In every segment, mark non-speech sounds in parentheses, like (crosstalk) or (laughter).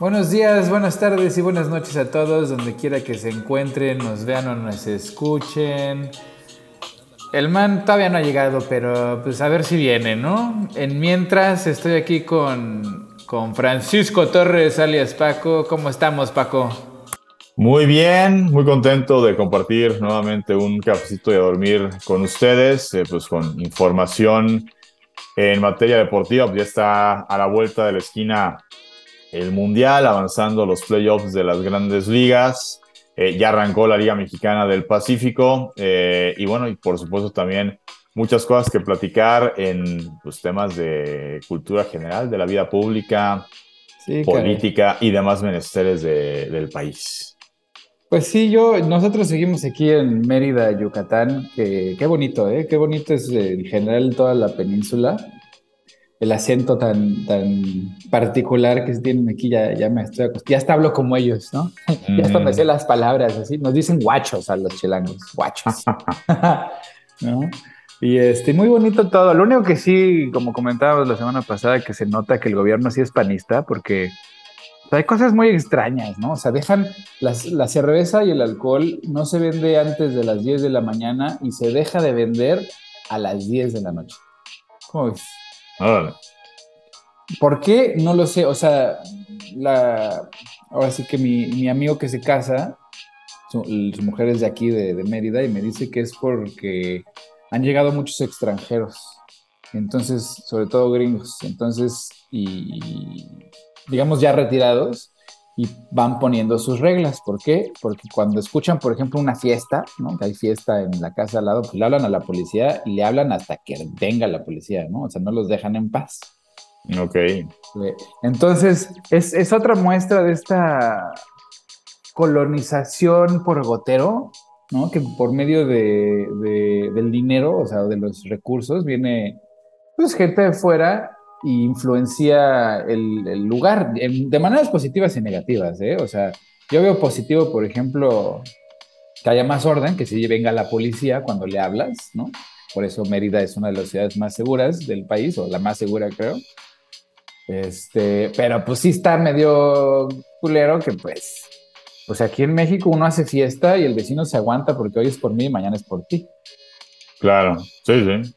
Buenos días, buenas tardes y buenas noches a todos, donde quiera que se encuentren, nos vean o nos escuchen. El man todavía no ha llegado, pero pues a ver si viene, ¿no? En mientras estoy aquí con, con Francisco Torres, alias Paco. ¿Cómo estamos, Paco? Muy bien, muy contento de compartir nuevamente un cafecito de dormir con ustedes, eh, pues con información en materia deportiva. Ya está a la vuelta de la esquina el Mundial, avanzando los playoffs de las grandes ligas. Eh, ya arrancó la Liga Mexicana del Pacífico eh, y bueno, y por supuesto también muchas cosas que platicar en los pues, temas de cultura general, de la vida pública, política y demás menesteres del país. Pues sí, yo, nosotros seguimos aquí en Mérida, Yucatán, que qué bonito, ¿eh? Qué bonito es en general toda la península el acento tan, tan particular que tienen aquí, ya, ya me estoy acostumbrado. Ya hasta hablo como ellos, ¿no? (laughs) ya hasta me sé las palabras así. Nos dicen guachos a los chilangos, guachos. (laughs) (laughs) ¿No? Y este, muy bonito todo. Lo único que sí, como comentábamos la semana pasada, que se nota que el gobierno sí es panista, porque hay cosas muy extrañas, ¿no? O sea, dejan las, la cerveza y el alcohol no se vende antes de las 10 de la mañana y se deja de vender a las 10 de la noche. ¿Cómo ves? ¿Por qué? No lo sé. O sea, la, ahora sí que mi, amigo que se casa, su, mujer es de aquí, de, Mérida, y me dice que es porque han llegado muchos extranjeros. Entonces, sobre todo gringos. Entonces, y, digamos ya retirados, y van poniendo sus reglas. ¿Por qué? Porque cuando escuchan, por ejemplo, una fiesta, ¿no? Que hay fiesta en la casa al lado, pues le hablan a la policía y le hablan hasta que venga la policía, ¿no? O sea, no los dejan en paz. Ok. Entonces, es, otra muestra de esta colonización por gotero, ¿no? Que por medio de, del dinero, o sea, de los recursos, viene pues gente de fuera y influencia el, lugar de maneras positivas y negativas, ¿eh? O sea, yo veo positivo, por ejemplo, que haya más orden, que si venga la policía cuando le hablas, ¿no? Por eso Mérida es una de las ciudades más seguras del país, o la más segura, creo. Este, pero pues sí está medio culero que pues, pues aquí en México uno hace fiesta y el vecino se aguanta porque hoy es por mí y mañana es por ti. Claro, sí, sí.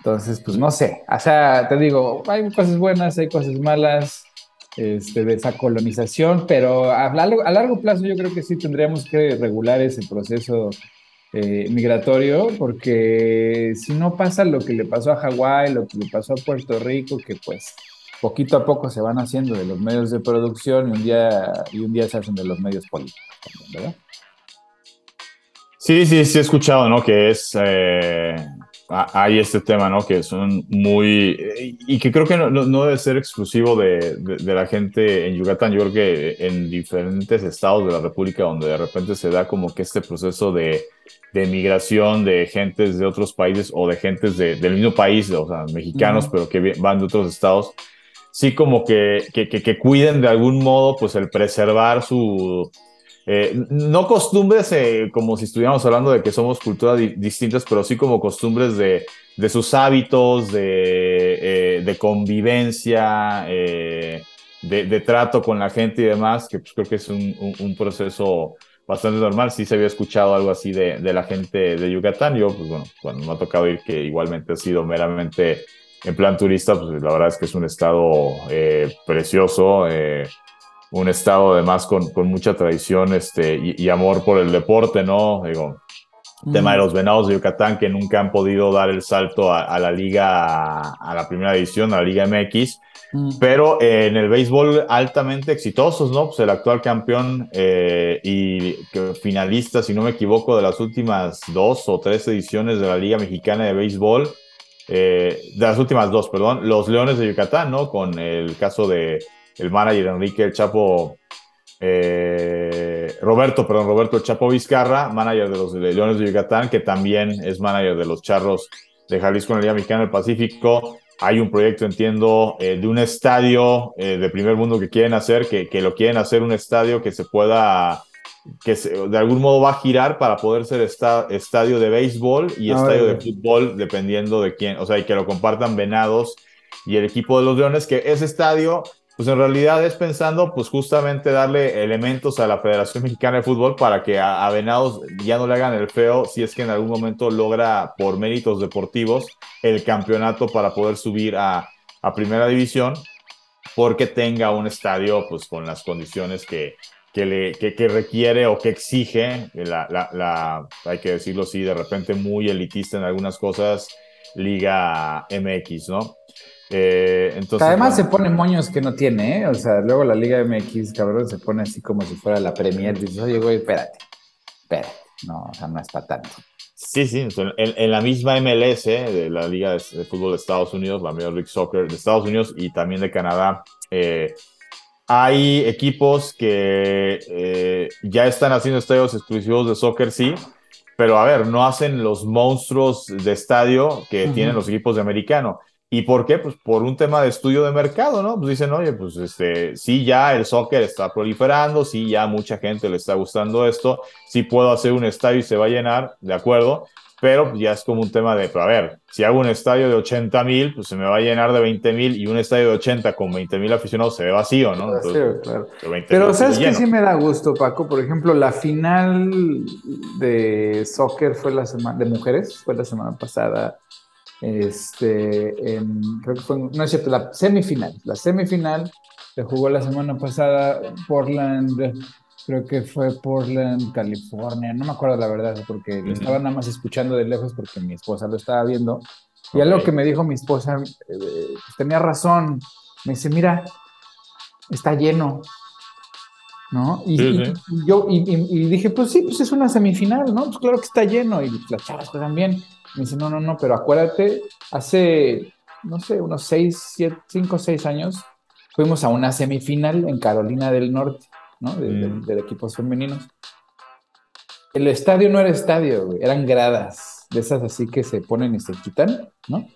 Entonces, pues no sé, o sea, te digo, hay cosas buenas, hay cosas malas este, de esa colonización, pero a largo, a largo plazo yo creo que sí tendríamos que regular ese proceso eh, migratorio, porque si no pasa lo que le pasó a Hawái, lo que le pasó a Puerto Rico, que pues poquito a poco se van haciendo de los medios de producción y un día, y un día se hacen de los medios políticos, ¿verdad? Sí, sí, sí he escuchado, ¿no? Que es, eh, hay este tema, ¿no? Que son muy, y que creo que no, no debe ser exclusivo de, de, la gente en Yucatán, yo creo que en diferentes estados de la República donde de repente se da como que este proceso de, de migración de gentes de otros países o de gentes del mismo país, o sea, mexicanos, pero que van de otros estados, sí como que, que, que, cuiden de algún modo pues el preservar su... Eh, no costumbres eh, como si estuviéramos hablando de que somos culturas distintas, pero sí como costumbres de, sus hábitos, de, eh, convivencia, de, trato con la gente y demás, que pues creo que es un, proceso bastante normal. Sí se había escuchado algo así de, la gente de Yucatán. Yo, pues bueno, cuando me ha tocado ir, que igualmente ha sido meramente en plan turista, pues la verdad es que es un estado precioso, un estado además con, con mucha tradición este, y, amor por el deporte, ¿no? Digo, tema de los venados de Yucatán que nunca han podido dar el salto a, la liga, a, la primera edición, a la Liga MX, mm. pero en el béisbol altamente exitosos, ¿no? Pues el actual campeón eh, y finalista, si no me equivoco, de las últimas dos o tres ediciones de la Liga Mexicana de Béisbol. Eh, de las últimas dos, perdón, los Leones de Yucatán, ¿no? Con el caso de el manager Enrique El Chapo, eh, Roberto, perdón, Roberto El Chapo Vizcarra, manager de los Leones de Yucatán, que también es manager de los Charros de Jalisco en la Liga Mexicana del Pacífico. Hay un proyecto, entiendo, eh, de un estadio de primer mundo que quieren hacer, que, que lo quieren hacer un estadio que se pueda que de algún modo va a girar para poder ser estadio de béisbol y estadio de fútbol, dependiendo de quién, o sea, y que lo compartan Venados y el equipo de los Leones, que ese estadio pues en realidad es pensando pues justamente darle elementos a la Federación Mexicana de Fútbol para que a, Venados ya no le hagan el feo si es que en algún momento logra por méritos deportivos el campeonato para poder subir a, a primera división porque tenga un estadio pues con las condiciones que, que, le, que, requiere o que exige, la, la, hay que decirlo así, de repente muy elitista en algunas cosas, Liga MX, ¿no? Eh, entonces, Además se pone moños que no tiene, ¿eh? O sea, luego la Liga MX, cabrón, se pone así como si fuera la Premier. Dices, oye, güey, espérate, espérate. No, o sea, no es para tanto. Sí, sí, en, la misma MLS de la Liga de, Fútbol de Estados Unidos, la Major League Soccer de Estados Unidos y también de Canadá, eh, hay equipos que eh, ya están haciendo estadios exclusivos de soccer, sí, pero a ver, no hacen los monstruos de estadio que tienen los equipos de americano. ¿Y por qué? Pues por un tema de estudio de mercado, ¿no? Pues dicen, oye, pues este, sí, ya el soccer está proliferando, sí, ya mucha gente le está gustando esto, sí puedo hacer un estadio y se va a llenar, de acuerdo, pero ya es como un tema de, a ver, si hago un estadio de 80 mil, pues se me va a llenar de 20 mil y un estadio de 80 con 20 mil aficionados se ve vacío, ¿no? claro. Pero sabes que sí me da gusto, Paco. Por ejemplo, la final de soccer fue la semana, de mujeres, fue la semana pasada este, en, creo que fue, no es cierto, la semifinal. La semifinal se jugó la semana pasada Portland, creo que fue Portland, California, no me acuerdo la verdad, porque lo estaba nada más escuchando de lejos porque mi esposa lo estaba viendo. Y algo que me dijo mi esposa, eh, pues tenía razón, me dice, mira, está lleno, ¿no? Y, yo y, dije, pues sí, pues es una semifinal, ¿no? Pues claro que está lleno y las chavas juegan bien. Me dice, no, no, no, pero acuérdate, hace, no sé, unos seis, siete, cinco, seis años, fuimos a una semifinal en Carolina del Norte, ¿no? De, mm. equipos femeninos. El estadio no era estadio, eran gradas, de esas así que se ponen y se quitan, ¿no?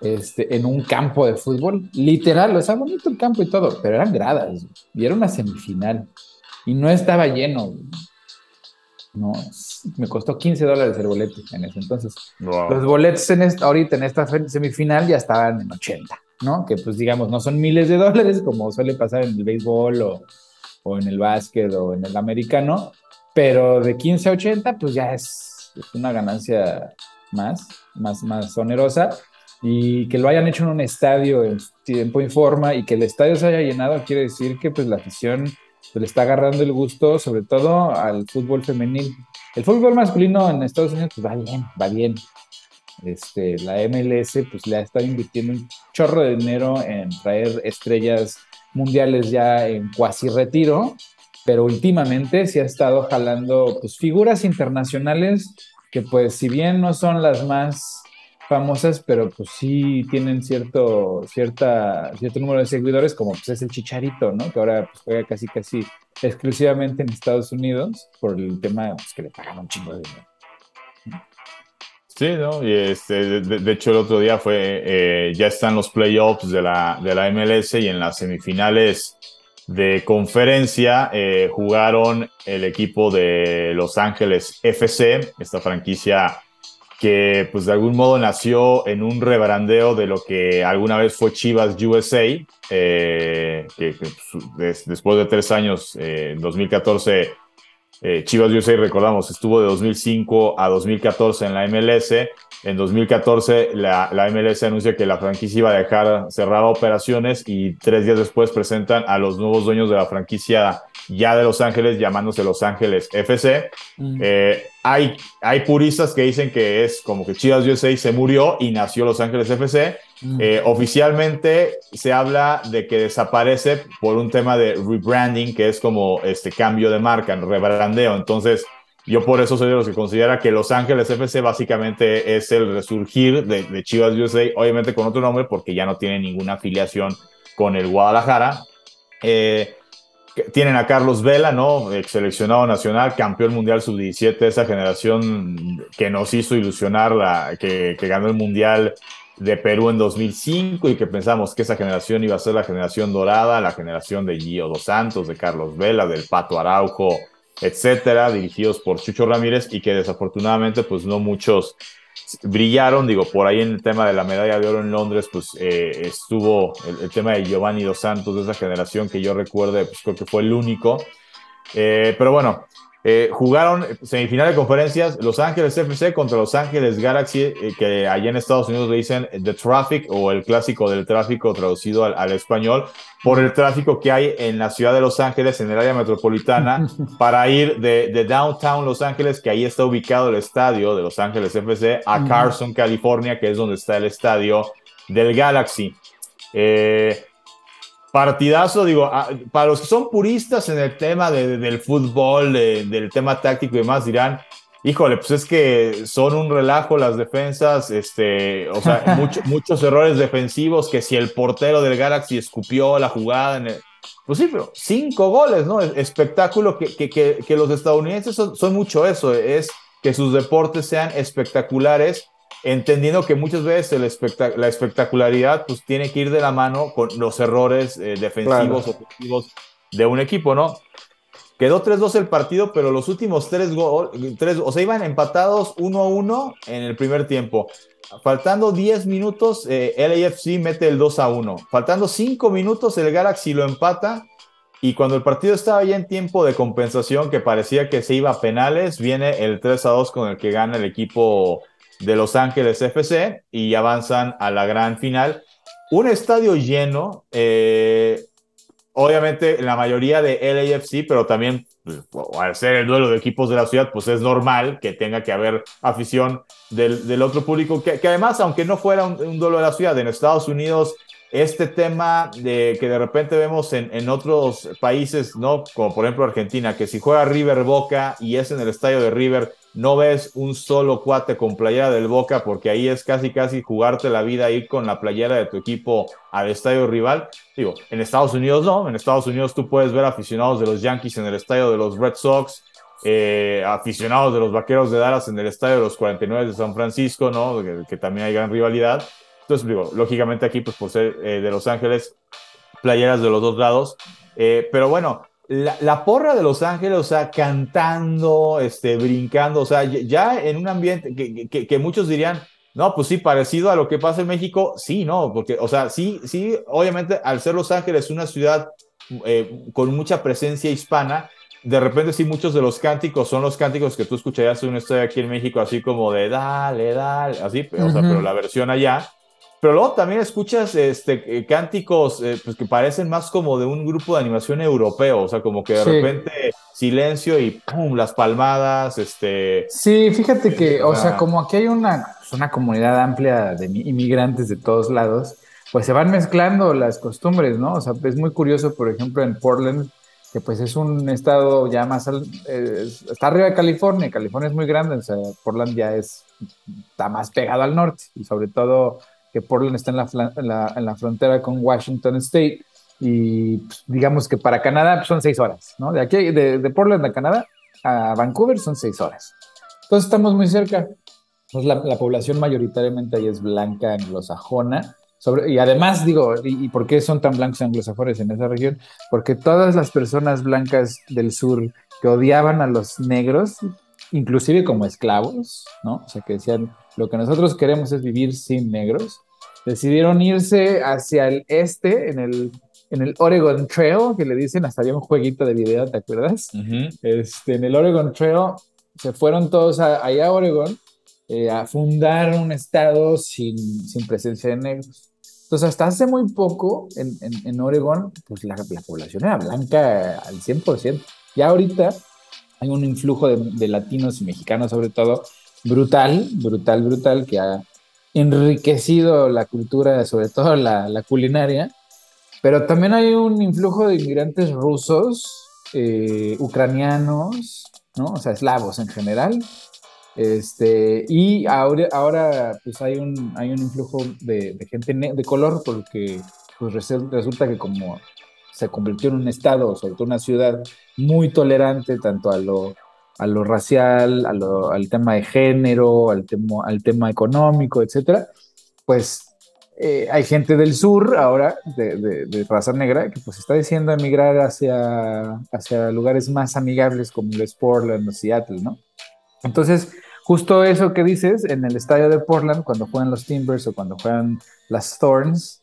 Este, en un campo de fútbol, literal, o sea, bonito el campo y todo, pero eran gradas, y era una semifinal, y no estaba lleno. No, me costó 15 dólares el boleto en ese entonces. Los boletos en esta, ahorita en esta semifinal ya estaban en 80, ¿no? Que pues digamos, no son miles de dólares como suele pasar en el béisbol o, o en el básquet o en el americano, pero de 15 a 80 pues ya es, es una ganancia más, más, más onerosa y que lo hayan hecho en un estadio en tiempo y forma y que el estadio se haya llenado quiere decir que pues la afición le está agarrando el gusto, sobre todo al fútbol femenil. El fútbol masculino en Estados Unidos pues va bien, va bien. Este, la MLS pues le ha estado invirtiendo un chorro de dinero en traer estrellas mundiales ya en cuasi retiro, pero últimamente sí ha estado jalando pues figuras internacionales que pues si bien no son las más famosas, pero pues sí tienen cierto, cierta, cierto número de seguidores, como pues es el Chicharito, ¿no? Que ahora pues, juega casi, casi exclusivamente en Estados Unidos por el tema pues, que le pagan un chingo de dinero. Sí, ¿no? Y este, de, hecho el otro día fue, eh, ya están los playoffs de la, de la MLS y en las semifinales de conferencia eh, jugaron el equipo de Los Ángeles FC, esta franquicia que pues de algún modo nació en un rebrandeo de lo que alguna vez fue Chivas USA, eh, que, pues, después de tres años, eh, en 2014, eh, Chivas USA, recordamos, estuvo de 2005 a 2014 en la MLS. En 2014 la, la MLS anuncia que la franquicia iba a dejar cerrada operaciones y tres días después presentan a los nuevos dueños de la franquicia ya de Los Ángeles, llamándose Los Ángeles FC. Mm. Eh, hay, hay puristas que dicen que es como que Chivas USA se murió y nació Los Ángeles FC. Mm. Eh, oficialmente se habla de que desaparece por un tema de rebranding, que es como este cambio de marca, rebrandeo. Entonces, yo por eso soy de los que considera que Los Ángeles FC básicamente es el resurgir de, Chivas USA, obviamente con otro nombre, porque ya no tiene ninguna afiliación con el Guadalajara. Eh, tienen a Carlos Vela, ¿no? Ex seleccionado nacional, campeón mundial sub-17, esa generación que nos hizo ilusionar, la, que, ganó el mundial de Perú en 2005 y que pensamos que esa generación iba a ser la generación dorada, la generación de Gio Dos Santos, de Carlos Vela, del Pato Araujo, etcétera, dirigidos por Chucho Ramírez y que desafortunadamente pues no muchos brillaron, digo, por ahí en el tema de la medalla de oro en Londres, pues eh, estuvo el, tema de Giovanni Dos Santos de esa generación que yo recuerde, pues creo que fue el único. Eh, pero bueno, eh, jugaron semifinal de conferencias Los Ángeles FC contra Los Ángeles Galaxy, eh, que allá en Estados Unidos le dicen The Traffic o el clásico del tráfico traducido al, español, por el tráfico que hay en la ciudad de Los Ángeles, en el área metropolitana, (laughs) para ir de, downtown Los Ángeles, que ahí está ubicado el estadio de Los Ángeles FC, a Carson, California, que es donde está el estadio del Galaxy. Eh, Partidazo, digo, ah, para los que son puristas en el tema del fútbol, del tema táctico y demás, dirán, híjole, pues es que son un relajo las defensas, este, o sea, (laughs) muchos errores defensivos, que si el portero del Galaxy escupió la jugada en el, Pues sí, pero cinco goles, ¿no? Espectáculo que, que, que, los estadounidenses son, mucho eso, es que sus deportes sean espectaculares entendiendo que muchas veces la espectacularidad pues tiene que ir de la mano con los errores eh, defensivos ofensivos de un equipo, ¿no? Quedó 3-2 el partido, pero los últimos tres goles, o sea, iban empatados 1-1 en el primer tiempo. Faltando 10 minutos, eh, LAFC mete el 2-1. Faltando 5 minutos, el Galaxy lo empata. Y cuando el partido estaba ya en tiempo de compensación, que parecía que se iba a penales, viene el 3-2 con el que gana el equipo de Los Ángeles FC y avanzan a la gran final. Un estadio lleno, eh, obviamente la mayoría de LAFC, pero también pues, al ser el duelo de equipos de la ciudad, pues es normal que tenga que haber afición del, otro público, que, además, aunque no fuera un, duelo de la ciudad, en Estados Unidos, este tema de que de repente vemos en, en, otros países, ¿no? Como por ejemplo Argentina, que si juega River Boca y es en el estadio de River, no ves un solo cuate con playera del Boca, porque ahí es casi casi jugarte la vida ir con la playera de tu equipo al estadio rival. Digo, en Estados Unidos no, en Estados Unidos tú puedes ver aficionados de los Yankees en el estadio de los Red Sox, eh, aficionados de los Vaqueros de Dallas en el estadio de los 49 de San Francisco, ¿no? Que, también hay gran rivalidad. Entonces, digo, lógicamente aquí, pues por ser eh, de Los Ángeles, playeras de los dos lados. Eh, pero bueno, la, porra de Los Ángeles, o sea, cantando, este, brincando, o sea, ya en un ambiente que, que, muchos dirían, no, pues sí, parecido a lo que pasa en México, sí, no, porque, o sea, sí, sí, obviamente, al ser Los Ángeles una ciudad eh, con mucha presencia hispana, de repente sí muchos de los cánticos son los cánticos que tú escucharías en una historia aquí en México, así como de dale, dale, así, o sea, pero la versión allá pero luego también escuchas este, eh, cánticos eh, pues que parecen más como de un grupo de animación europeo, o sea, como que de repente silencio y ¡pum! las palmadas, este... Sí, fíjate que, o sea, como aquí hay una, pues, una comunidad amplia de inmigrantes de todos lados, pues se van mezclando las costumbres, ¿no? O sea, es muy curioso, por ejemplo, en Portland, que pues es un estado ya más, eh, está arriba de California, California es muy grande, o sea, Portland ya es, está más pegado al norte y sobre todo que Portland está en la, en la, frontera con Washington State y pues, digamos que para Canadá pues, son seis horas, ¿no? De aquí, de, de, Portland a Canadá a Vancouver son seis horas. Entonces estamos muy cerca. Pues la, la población mayoritariamente ahí es blanca anglosajona. Sobre, y además digo, y, por qué son tan blancos anglosajones en esa región? Porque todas las personas blancas del sur que odiaban a los negros, inclusive como esclavos, ¿no? O sea, que decían, lo que nosotros queremos es vivir sin negros. Decidieron irse hacia el este, en el, en el Oregon Trail, que le dicen, hasta había un jueguito de video, ¿te acuerdas? este, en el Oregon Trail se fueron todos allá a Oregon eh, a fundar un estado sin, sin, presencia de negros. Entonces, hasta hace muy poco en, en, en Oregon, pues la, la, población era blanca al 100%. Ya ahorita hay un influjo de, de latinos y mexicanos sobre todo, brutal, brutal, brutal, que ha enriquecido la cultura, sobre todo la, culinaria, pero también hay un influjo de inmigrantes rusos, eh, ucranianos, ¿no? O sea, eslavos en general. Este, y ahora, ahora pues hay un, hay un influjo de, gente de color porque pues resulta que como se convirtió en un estado, sobre todo una ciudad muy tolerante tanto a lo a lo racial, al tema de género, al tema, económico, etcétera, pues eh, hay gente del sur ahora, de, raza negra, que pues está diciendo emigrar hacia, hacia lugares más amigables como el Portland o Seattle, ¿no? Entonces, justo eso que dices, en el estadio de Portland, cuando juegan los Timbers o cuando juegan las Thorns,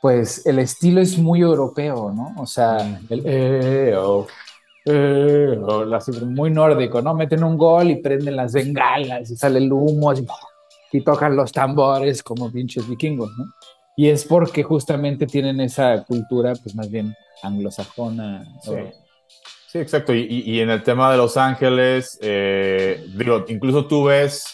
pues el estilo es muy europeo, ¿no? O sea, el, eh, oh, eh, muy nórdico, ¿no? Meten un gol y prenden las bengalas y sale el humo y tocan los tambores como pinches vikingos, ¿no? Y es porque justamente tienen esa cultura, pues más bien anglosajona. Sí, sí exacto. Y, en el tema de Los Ángeles, eh, digo, incluso tú ves,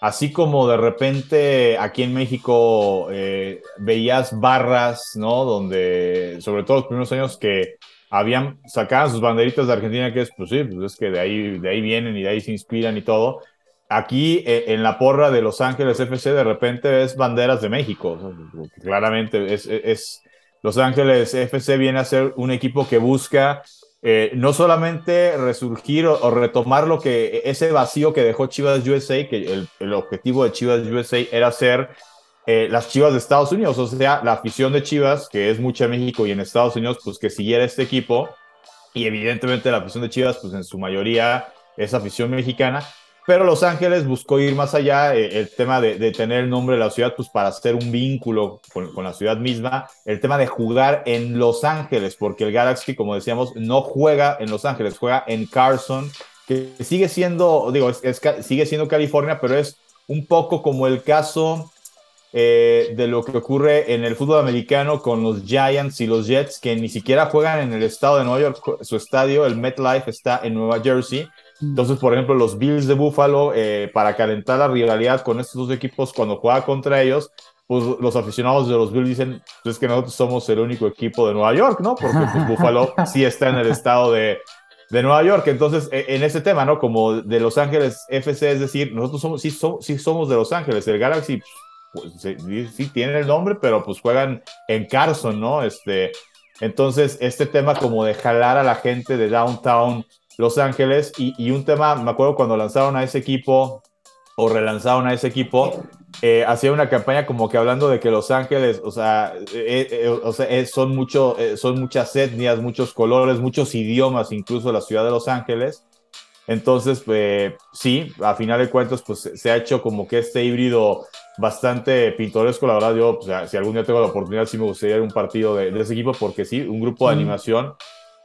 así como de repente aquí en México eh, veías barras, ¿no? Donde, sobre todo los primeros años que habían, sacaban sus banderitas de Argentina, que es, pues sí, pues es que de ahí, de ahí vienen y de ahí se inspiran y todo aquí eh, en la porra de Los Ángeles FC de repente ves banderas de México. Claramente es, Los Ángeles FC viene a ser un equipo que busca eh, no solamente resurgir o, retomar lo que ese vacío que dejó Chivas USA, que el, objetivo de Chivas USA era ser eh, las Chivas de Estados Unidos, o sea, la afición de Chivas, que es mucha en México y en Estados Unidos, pues que siguiera este equipo. Y evidentemente la afición de Chivas, pues en su mayoría es afición mexicana, pero Los Ángeles buscó ir más allá, eh, el tema de, tener el nombre de la ciudad, pues para hacer un vínculo con, la ciudad misma, el tema de jugar en Los Ángeles, porque el Galaxy, como decíamos, no juega en Los Ángeles, juega en Carson, que sigue siendo, digo, sigue siendo California, pero es un poco como el caso eh, de lo que ocurre en el fútbol americano con los Giants y los Jets, que ni siquiera juegan en el estado de Nueva York, su estadio, el MetLife, está en Nueva Jersey entonces, por ejemplo, los Bills de Buffalo, eh, para calentar la rivalidad con estos dos equipos cuando juega contra ellos, pues los aficionados de los Bills dicen, pues es que nosotros somos el único equipo de Nueva York, ¿no? Porque pues, (laughs) Buffalo sí está en el estado de, de Nueva York. Entonces, e, en ese tema, ¿no? Como de Los Ángeles FC, es decir, nosotros somos, sí, sí somos de Los Ángeles. El Galaxy, pues, sí, sí tiene el nombre, pero pues juegan en Carson, ¿no? Este, entonces, este tema como de jalar a la gente de downtown los Ángeles y, un tema, me acuerdo cuando lanzaron a ese equipo o relanzaron a ese equipo, eh, hacía una campaña como que hablando de que Los Ángeles, o sea, eh, eh, o sea son, mucho, son muchas etnias, muchos colores, muchos idiomas, incluso la ciudad de Los Ángeles. Entonces, pues sí, a final de cuentas, pues se ha hecho como que este híbrido bastante pintoresco. La verdad, yo, pues, si algún día tengo la oportunidad, sí me gustaría ir a un partido de, ese equipo, porque sí, un grupo de animación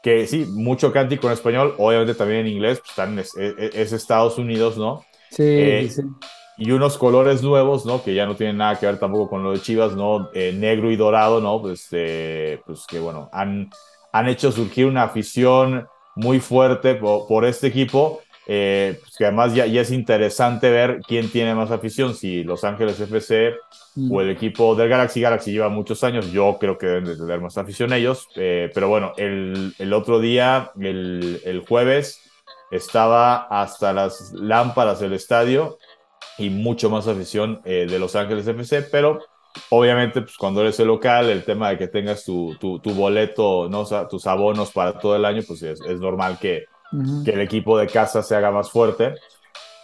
que sí, mucho cántico en español, obviamente también en inglés, pues están, es, Estados Unidos, ¿no? Sí, eh, sí, Y unos colores nuevos, ¿no? Que ya no tienen nada que ver tampoco con lo de Chivas, ¿no? Eh, negro y dorado, ¿no? Pues, eh, pues que bueno, han, han hecho surgir una afición muy fuerte por, por este equipo eh, pues que además ya, ya, es interesante ver quién tiene más afición, si Los Ángeles FC mm. o el equipo del Galaxy. Galaxy lleva muchos años, yo creo que deben de tener más afición ellos, eh, pero bueno, el, el, otro día, el, el jueves, estaba hasta las lámparas del estadio y mucho más afición eh, de Los Ángeles FC, pero obviamente pues cuando eres el local, el tema de que tengas tu, tu, tu boleto, ¿no? tus abonos para todo el año, pues es, es normal que que el equipo de casa se haga más fuerte.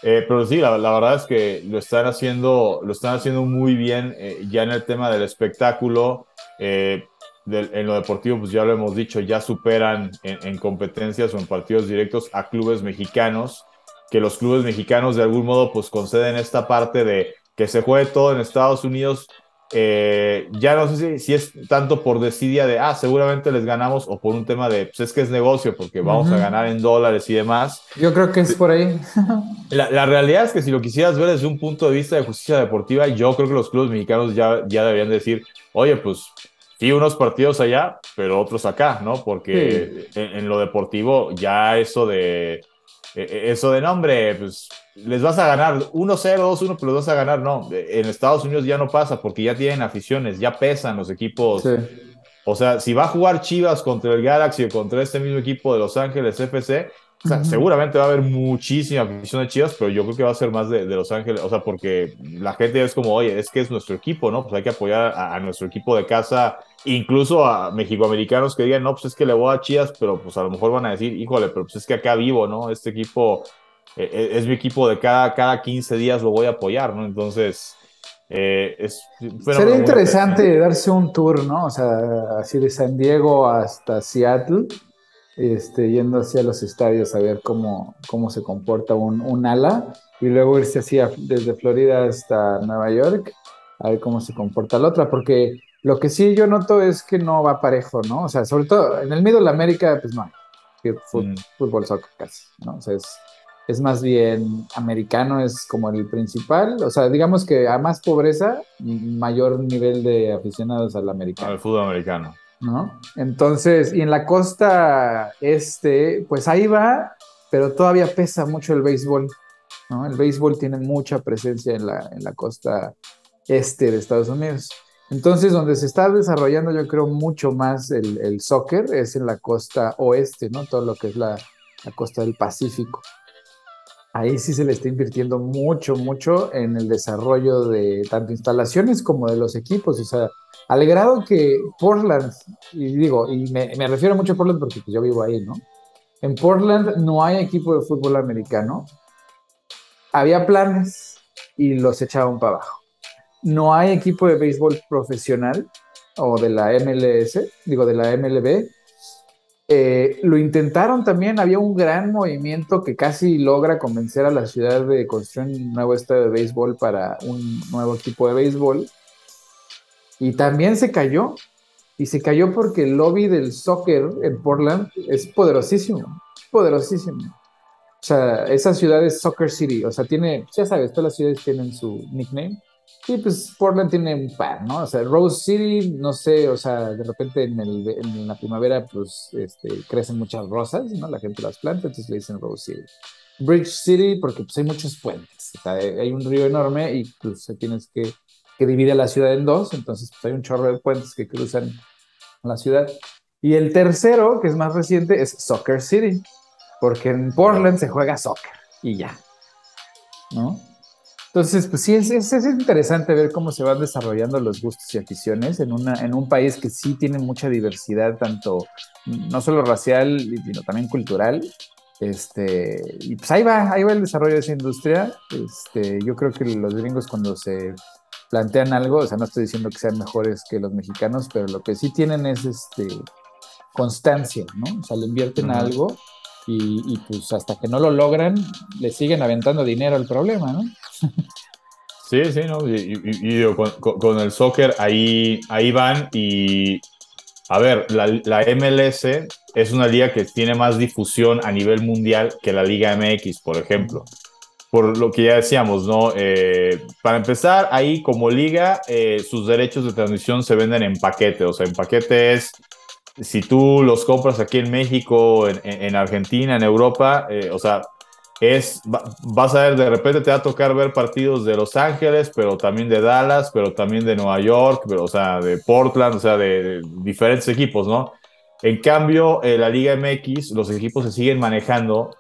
Eh, pero sí, la, verdad es que lo están haciendo, lo están haciendo muy bien eh, ya en el tema del espectáculo. Eh, en lo deportivo, pues ya lo hemos dicho, ya superan en, competencias o en partidos directos a clubes mexicanos, que los clubes mexicanos de algún modo pues conceden esta parte de que se juegue todo en Estados Unidos, eh, ya no sé si, es tanto por desidia de, ah, seguramente les ganamos o por un tema de, pues es que es negocio porque vamos a ganar en dólares y demás. Yo creo que es por ahí. (laughs) la, realidad es que si lo quisieras ver desde un punto de vista de justicia deportiva, yo creo que los clubes mexicanos ya, ya deberían decir, oye, pues sí, unos partidos allá, pero otros acá, ¿no? Porque en, lo deportivo ya eso de, eso de nombre, pues les vas a ganar 1-0, 2-1, pero los vas a ganar. No, en Estados Unidos ya no pasa porque ya tienen aficiones, ya pesan los equipos. O sea, si va a jugar Chivas contra el Galaxy o contra este mismo equipo de Los Ángeles FC, seguramente va a haber muchísima afición de Chivas, pero yo creo que va a ser más de, Los Ángeles, o sea, porque la gente es como, oye, es que es nuestro equipo, ¿no? Pues hay que apoyar a, nuestro equipo de casa, incluso a mexicoamericanos que digan, no, pues es que le voy a Chivas, pero pues a lo mejor van a decir, híjole, pero pues es que acá vivo, ¿no? Este equipo e, e, es, mi equipo de cada, cada 15 días lo voy a apoyar, ¿no? Entonces, eh, es... Sería interesante darse un tour, ¿no? O sea, así de San Diego hasta Seattle, este, yendo hacia los estadios a ver cómo, cómo se comporta un, un ala y luego irse así desde Florida hasta Nueva York, a ver cómo se comporta la otra, porque lo que sí yo noto es que no va parejo, ¿no? O sea, sobre todo en el Middle América, pues no hay mm. fútbol, soccer casi, ¿no? O sea, es, es más bien americano, es como el principal, o sea, digamos que a más pobreza, mayor nivel de aficionados al americano. Al fútbol americano. ¿No? Entonces, y en la costa este, pues ahí va, pero todavía pesa mucho el béisbol. ¿no? El béisbol tiene mucha presencia en la, en la costa este de Estados Unidos. Entonces, donde se está desarrollando, yo creo, mucho más el, el soccer es en la costa oeste, ¿no? Todo lo que es la, la, costa del Pacífico. Ahí sí se le está invirtiendo mucho, mucho en el desarrollo de tanto instalaciones como de los equipos. O sea, al grado que Portland, y digo, y me, me refiero mucho a Portland porque pues, yo vivo ahí, ¿no? En Portland no hay equipo de fútbol americano, había planes y los echaban para abajo. No hay equipo de béisbol profesional o de la MLS, digo de la MLB. Eh, lo intentaron también, había un gran movimiento que casi logra convencer a la ciudad de construir un nuevo estadio de béisbol para un nuevo equipo de béisbol. Y también se cayó. Y se cayó porque el lobby del soccer en Portland es poderosísimo, poderosísimo. O sea, esa ciudad es Soccer City, o sea, tiene, ya sabes, todas las ciudades tienen su nickname. Y pues Portland tiene un par, ¿no? O sea, Rose City, no sé, o sea, de repente en, el, en la primavera, pues, este, crecen muchas rosas, ¿no? La gente las planta, entonces le dicen Rose City. Bridge City, porque pues hay muchos puentes, o sea, hay un río enorme y pues tienes que, que divide la ciudad en dos, entonces pues hay un chorro de puentes que cruzan la ciudad. Y el tercero, que es más reciente, es Soccer City, porque en Portland se juega soccer y ya, ¿no? Entonces, pues sí, es, es, interesante ver cómo se van desarrollando los gustos y aficiones en, una, en un país que sí tiene mucha diversidad, tanto no solo racial, sino también cultural. Este, y pues ahí va, ahí va el desarrollo de esa industria. Este, yo creo que los gringos cuando se plantean algo, o sea, no estoy diciendo que sean mejores que los mexicanos, pero lo que sí tienen es este, constancia, ¿no? O sea, le invierten algo y, pues hasta que no lo logran, le siguen aventando dinero al problema, ¿no? Sí, sí, ¿no? Y, con, el soccer ahí, ahí van y, a ver, la, la, MLS es una liga que tiene más difusión a nivel mundial que la Liga MX, por ejemplo. Por lo que ya decíamos, ¿no? Eh, para empezar, ahí como liga, eh, sus derechos de transmisión se venden en paquete, o sea, en paquete es si tú los compras aquí en México, en, Argentina, en Europa, eh, o sea, es, vas a ver, de repente te va a tocar ver partidos de Los Ángeles, pero también de Dallas, pero también de Nueva York, pero, o sea, de Portland, o sea, de, diferentes equipos, ¿no? En cambio, en la Liga MX, los equipos se siguen manejando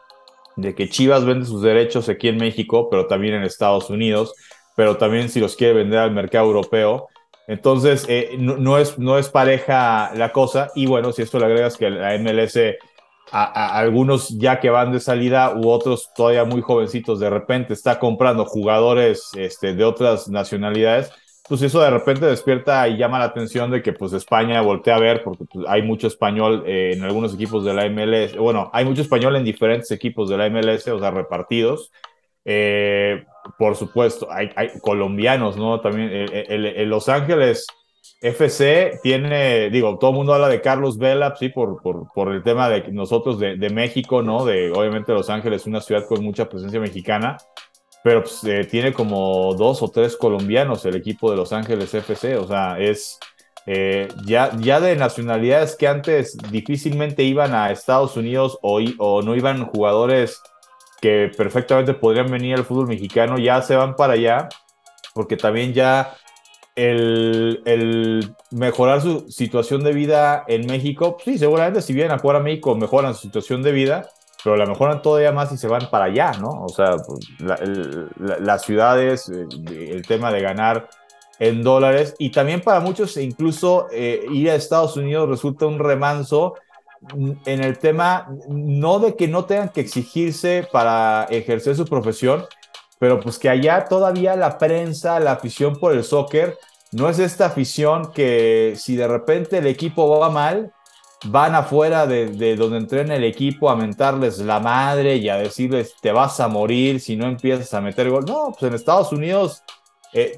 de que Chivas vende sus derechos aquí en México, pero también en Estados Unidos, pero también si los quiere vender al mercado europeo. Entonces, eh, no, es, no es pareja la cosa. Y bueno, si esto le agregas que la MLS, a, algunos ya que van de salida u otros todavía muy jovencitos, de repente está comprando jugadores este, de otras nacionalidades, pues eso de repente despierta y llama la atención de que pues España voltea a ver, porque pues, hay mucho español eh, en algunos equipos de la MLS. Bueno, hay mucho español en diferentes equipos de la MLS, o sea, repartidos. Eh, por supuesto, hay, colombianos, ¿no? También el, Los Ángeles FC tiene, digo, todo el mundo habla de Carlos Vela, sí, por, por, el tema de nosotros de, México, ¿no? De obviamente Los Ángeles, una ciudad con mucha presencia mexicana, pero pues, eh, tiene como dos o tres colombianos el equipo de Los Ángeles FC, o sea, es eh, ya, ya de nacionalidades que antes difícilmente iban a Estados Unidos o, o no iban jugadores que perfectamente podrían venir al fútbol mexicano, ya se van para allá, porque también ya el, mejorar su situación de vida en México, sí, seguramente si vienen a jugar a México mejoran su situación de vida, pero la mejoran todavía más si se van para allá, ¿no? O sea, pues, las ciudades, eh, el tema de ganar en dólares y también para muchos incluso eh, ir a Estados Unidos resulta un remanso en el tema, no de que no tengan que exigirse para ejercer su profesión, pero pues que allá todavía la prensa, la afición por el soccer, no es esta afición que si de repente el equipo va mal, van afuera de, donde entrena el equipo a mentarles la madre y a decirles te vas a morir si no empiezas a meter gol. No, pues en Estados Unidos, eh,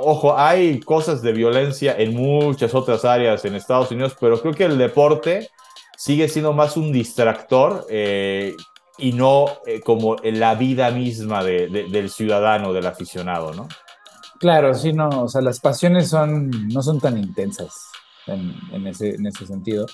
ojo, hay cosas de violencia en muchas otras áreas en Estados Unidos, pero creo que el deporte sigue siendo más un distractor eh, y no eh, como la vida misma del ciudadano, del aficionado, ¿no? Claro, sí, no, o sea, las pasiones son, no son tan intensas en, ese, en ese sentido.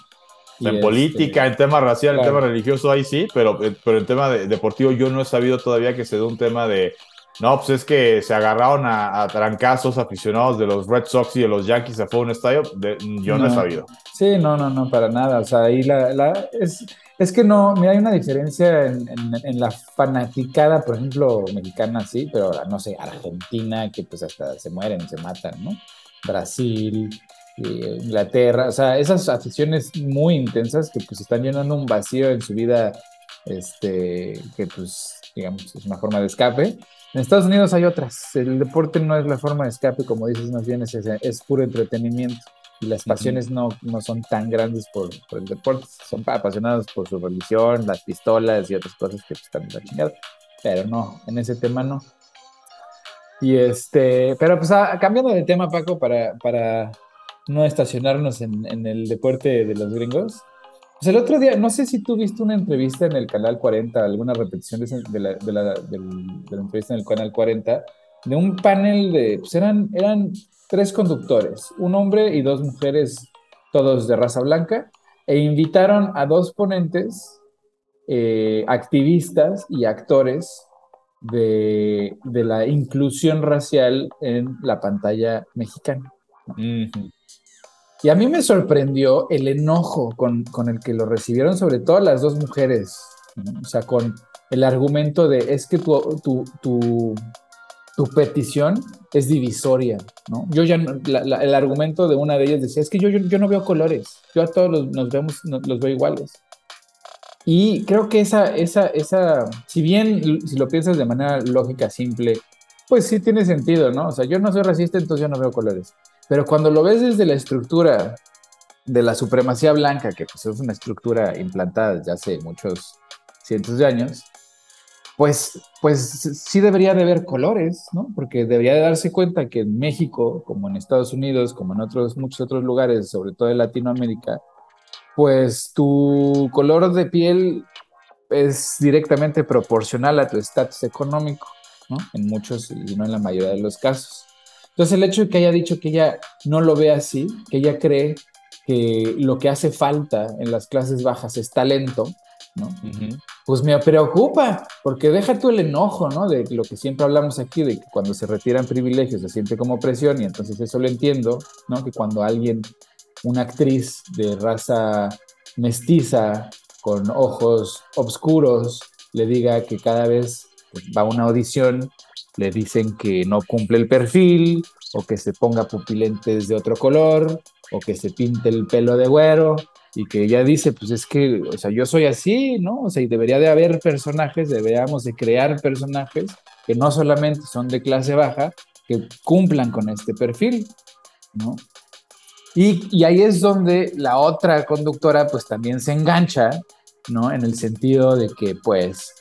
en este, política, en tema racial, en tema religioso, ahí sí, pero, eh, pero en tema deportivo yo no he sabido todavía que se dé un tema de, no, pues es que se agarraron a, trancazos aficionados de los Red Sox y de los Yankees a fue un estadio, yo no, he sabido. Sí, no, no, no, para nada, o sea, ahí la, la es, es que no, mira, hay una diferencia en, en, la fanaticada, por ejemplo, mexicana, sí, pero no sé, Argentina, que pues hasta se mueren, se matan, ¿no? Brasil, eh, Inglaterra, o sea, esas aficiones muy intensas que pues están llenando un vacío en su vida, este, que pues, digamos, es una forma de escape. En Estados Unidos hay otras, el deporte no es la forma de escape, como dices, más bien es, es puro entretenimiento y las pasiones no, no son tan grandes por, por, el deporte, son apasionados por su religión, las pistolas y otras cosas que están en la chingada. Pero no, en ese tema no. Y este, pero pues ah, cambiando de tema, Paco, para, para no estacionarnos en, en, el deporte de los gringos. Pues el otro día, no sé si tú viste una entrevista en el canal 40, alguna repetición de, la, de, la, de la, entrevista en el canal 40, de un panel de, pues eran, eran tres conductores, un hombre y dos mujeres, todos de raza blanca, e invitaron a dos ponentes, eh, activistas y actores de, la inclusión racial en la pantalla mexicana. Y a mí me sorprendió el enojo con, el que lo recibieron, sobre todo las dos mujeres, o sea, con el argumento de es que tu, tu, tu, petición es divisoria, ¿no? Yo ya, el argumento de una de ellas decía, es que yo, yo, no veo colores, yo a todos los, nos vemos, los veo iguales. Y creo que esa, esa, esa, si bien, si lo piensas de manera lógica, simple, pues sí tiene sentido, ¿no? O sea, yo no soy racista, entonces yo no veo colores. Pero cuando lo ves desde la estructura de la supremacía blanca, que pues es una estructura implantada desde hace muchos cientos de años, pues, pues sí debería de haber colores, ¿no? Porque debería de darse cuenta que en México, como en Estados Unidos, como en otros, muchos otros lugares, sobre todo en Latinoamérica, pues tu color de piel es directamente proporcional a tu estatus económico, ¿no? En muchos y no en la mayoría de los casos. Entonces el hecho de que haya dicho que ella no lo ve así, que ella cree que lo que hace falta en las clases bajas es talento, ¿no? pues me preocupa, porque deja tú el enojo, ¿no? De lo que siempre hablamos aquí, de que cuando se retiran privilegios se siente como presión y entonces eso lo entiendo, ¿no? Que cuando alguien, una actriz de raza mestiza, con ojos oscuros, le diga que cada vez va a una audición, le dicen que no cumple el perfil, o que se ponga pupilentes de otro color, o que se pinte el pelo de güero, y que ella dice, pues es que, o sea, yo soy así, ¿no? O sea, y debería de haber personajes, deberíamos de crear personajes que no solamente son de clase baja, que cumplan con este perfil, ¿no? Y, y ahí es donde la otra conductora pues también se engancha, ¿no? En el sentido de que pues,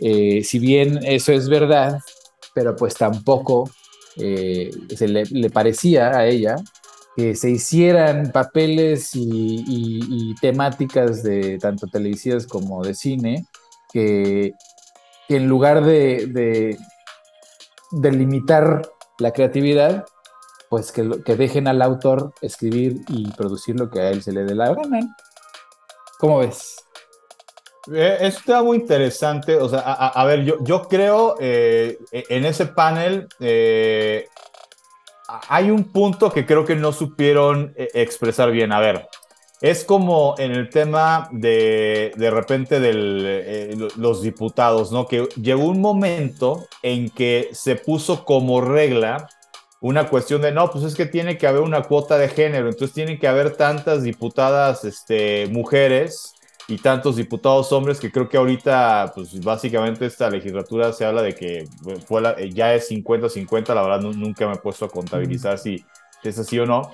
eh, si bien eso es verdad, pero pues tampoco eh, se le, parecía a ella que se hicieran papeles y, temáticas de tanto televisivas como de cine, que, en lugar de, de, limitar la creatividad, pues que, que, dejen al autor escribir y producir lo que a él se le dé la gana. ¿Cómo ves? Eh, Esto muy interesante. O sea, a, ver, yo, yo creo eh, en ese panel eh, hay un punto que creo que no supieron expresar bien. A ver, es como en el tema de de repente de eh, los diputados, ¿no? Que llegó un momento en que se puso como regla una cuestión de, no, pues es que tiene que haber una cuota de género, entonces tienen que haber tantas diputadas este, mujeres y tantos diputados hombres que creo que ahorita, pues básicamente esta legislatura se habla de que fue ya es 50-50, la verdad nunca me he puesto a contabilizar si es así o no.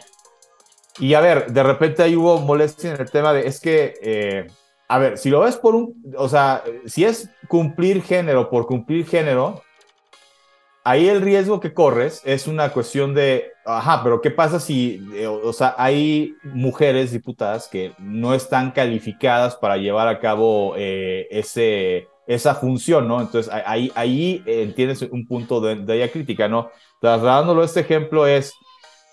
Y a ver, de repente ahí hubo molestia en el tema de, es que, eh, a ver, si lo ves por un, o sea, si es cumplir género por cumplir género, ahí el riesgo que corres es una cuestión de, ajá, pero ¿qué pasa si, eh, o sea, hay mujeres diputadas que no están calificadas para llevar a cabo eh, ese, esa función, ¿no? Entonces ahí, ahí tienes un punto de, de ella crítica, ¿no? Trasladándolo a este ejemplo es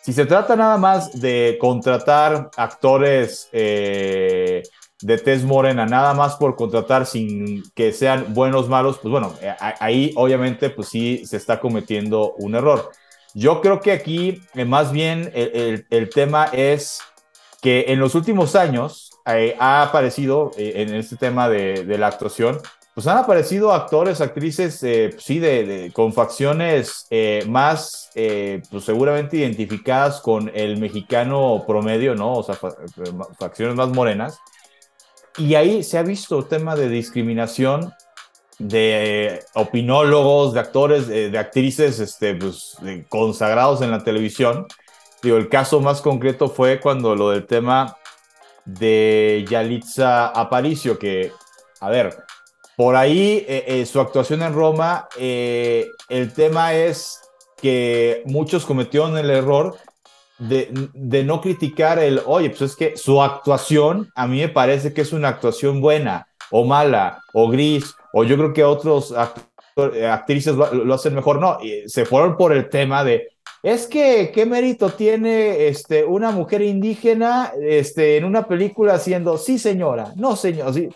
si se trata nada más de contratar actores eh, de tez morena, nada más por contratar sin que sean buenos, malos, pues bueno, eh, ahí obviamente pues sí se está cometiendo un error. Yo creo que aquí eh, más bien el, tema es que en los últimos años ha aparecido en este tema de, de la actuación pues han aparecido actores, actrices, eh, sí, de, con facciones eh, más, eh, pues seguramente identificadas con el mexicano promedio, ¿no? O sea, facciones más morenas. Y ahí se ha visto tema de discriminación de opinólogos, de actores, de actrices, este, pues, consagrados en la televisión. Digo, el caso más concreto fue cuando lo del tema de Yalitza Aparicio, que, a ver, por ahí, eh, eh, su actuación en Roma, eh, el tema es que muchos cometieron el error de, no criticar el, oye, pues es que su actuación a mí me parece que es una actuación buena o mala o gris, o yo creo que otros actrices lo, hacen mejor. No, se fueron por el tema de, es que, ¿qué mérito tiene este, una mujer indígena este, en una película haciendo, sí señora, no señor, sí.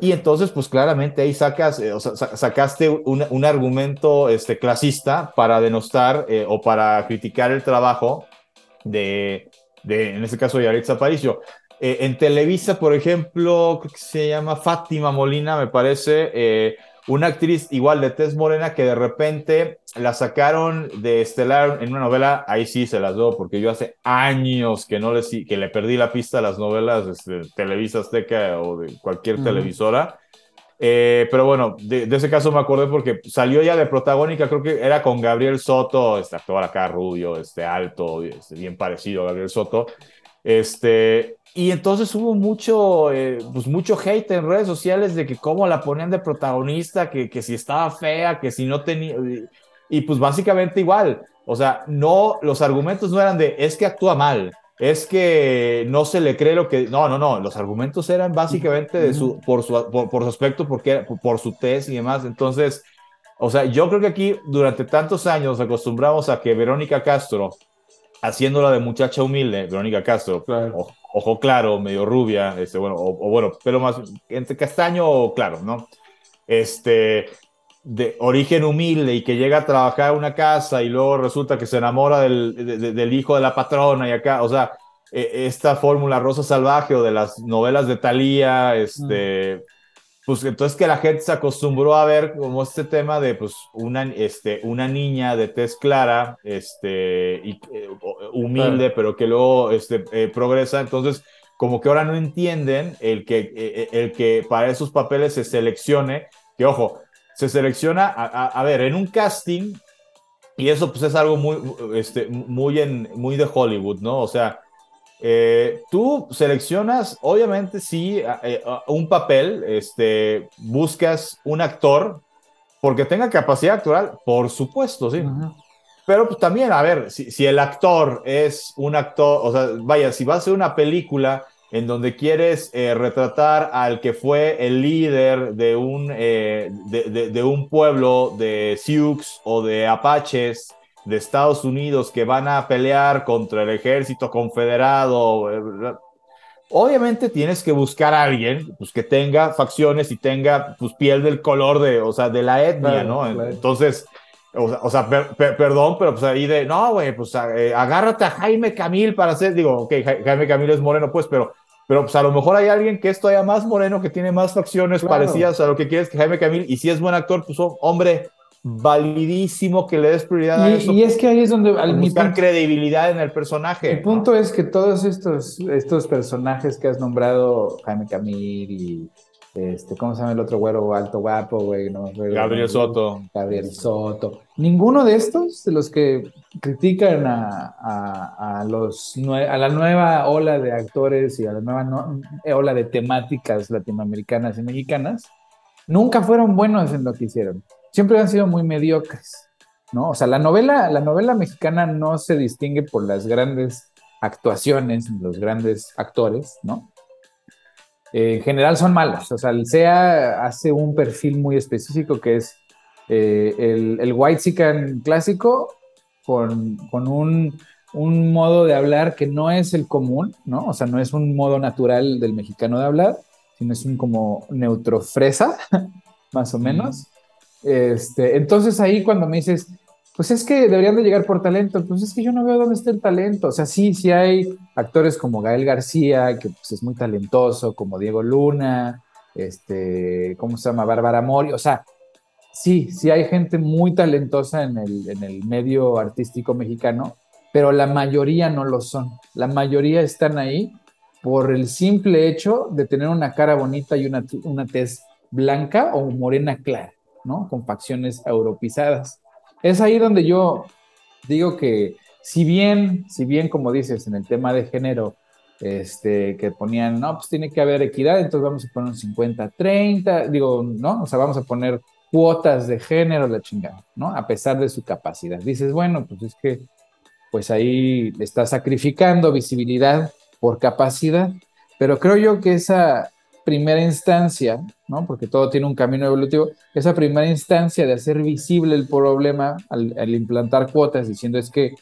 Y entonces, pues claramente ahí sacas, eh, o sea, sacaste un, un, argumento este, clasista para denostar eh, o para criticar el trabajo de, de en este caso, Yaritza Aparicio. Eh, en Televisa, por ejemplo, creo que se llama Fátima Molina, me parece, una actriz igual de tez morena que de repente la sacaron de estelar en una novela, ahí sí se las doy, porque yo hace años que no le, que le perdí la pista a las novelas de este, Televisa Azteca o de cualquier televisora. Eh, pero bueno, de, ese caso me acordé porque salió ya de protagónica, creo que era con Gabriel Soto, este actor acá rubio, este alto, este, bien parecido a Gabriel Soto. Este, y entonces hubo mucho, eh, pues mucho hate en redes sociales de que cómo la ponían de protagonista, que, que si estaba fea, que si no tenía... Y pues básicamente igual, o sea, no, los argumentos no eran de, es que actúa mal, es que no se le cree lo que... No, no, no, los argumentos eran básicamente de su, por, su, por, su aspecto, porque, por, su test y demás. Entonces, o sea, yo creo que aquí durante tantos años acostumbramos a que Verónica Castro, haciéndola de muchacha humilde, Verónica Castro, ojo claro, medio rubia, este, bueno, o, bueno, pelo más entre castaño o claro, ¿no? Este, de origen humilde y que llega a trabajar en una casa y luego resulta que se enamora del, del hijo de la patrona y acá, o sea, e, esta fórmula rosa salvaje o de las novelas de Thalía, este, pues entonces que la gente se acostumbró a ver como este tema de pues una, este, una niña de tez clara, este, y, eh, humilde, pero que luego este, eh, progresa, entonces como que ahora no entienden el que, eh, el que para esos papeles se seleccione, que ojo, se selecciona, a, a, ver, en un casting, y eso pues es algo muy, este, muy, en, muy de Hollywood, ¿no? O sea, eh, tú seleccionas, obviamente, sí, eh, un papel, este, buscas un actor porque tenga capacidad actoral, por supuesto, sí. Pero pues también, a ver, si, si, el actor es un actor, o sea, vaya, si va a ser una película en donde quieres eh, retratar al que fue el líder de un, de, de, de, un pueblo de Sioux o de Apaches, de Estados Unidos que van a pelear contra el ejército confederado. Eh, obviamente tienes que buscar a alguien pues, que tenga facciones y tenga pues, piel del color de, o sea, de la etnia, ¿no? Entonces, o sea, perdón, pero pues ahí de, no, güey, pues eh, agárrate a Jaime Camil para hacer, digo, ok, Jaime Camil es moreno, pues, pero, pero pues a lo mejor hay alguien que es todavía más moreno, que tiene más facciones parecidas a lo que quieres que Jaime Camil, y si es buen actor, pues hombre, validísimo que le des prioridad a eso. Y es que ahí es donde al buscar credibilidad en el personaje. El punto es que todos estos, estos personajes que has nombrado, Jaime Camil y este, ¿cómo se llama el otro güero alto guapo, güey? Gabriel Soto. Gabriel Soto. Ninguno de estos, de los que critican a, los, a la nueva ola de actores y a la nueva ola de temáticas latinoamericanas y mexicanas, nunca fueron buenos en lo que hicieron. Siempre han sido muy mediocres, ¿no? O sea, la novela, la novela mexicana no se distingue por las grandes actuaciones, los grandes actores, ¿no? en general son malos. O sea, el SEA hace un perfil muy específico que es eh, el, el white clásico con, con un, un, modo de hablar que no es el común, ¿no? O sea, no es un modo natural del mexicano de hablar, sino es un como neutrofresa, (laughs) más o menos. Este, entonces ahí cuando me dices, pues es que deberían de llegar por talento. Pues es que yo no veo dónde está el talento. O sea, sí, sí hay actores como Gael García, que pues, es muy talentoso, como Diego Luna, este, ¿cómo se llama? Bárbara Mori. O sea, sí, sí hay gente muy talentosa en el, en el medio artístico mexicano, pero la mayoría no lo son. La mayoría están ahí por el simple hecho de tener una cara bonita y una, una tez blanca o morena clara, ¿no? Con facciones europeizadas es ahí donde yo digo que si bien, si bien como dices en el tema de género, este, que ponían, no, pues tiene que haber equidad, entonces vamos a poner un 50-30, digo, ¿no? O sea, vamos a poner cuotas de género, la chingada, ¿no? A pesar de su capacidad. Dices, bueno, pues es que, pues ahí le está sacrificando visibilidad por capacidad, pero creo yo que esa, primera instancia, ¿no? porque todo tiene un camino evolutivo, esa primera instancia de hacer visible el problema al, implantar cuotas, diciendo es que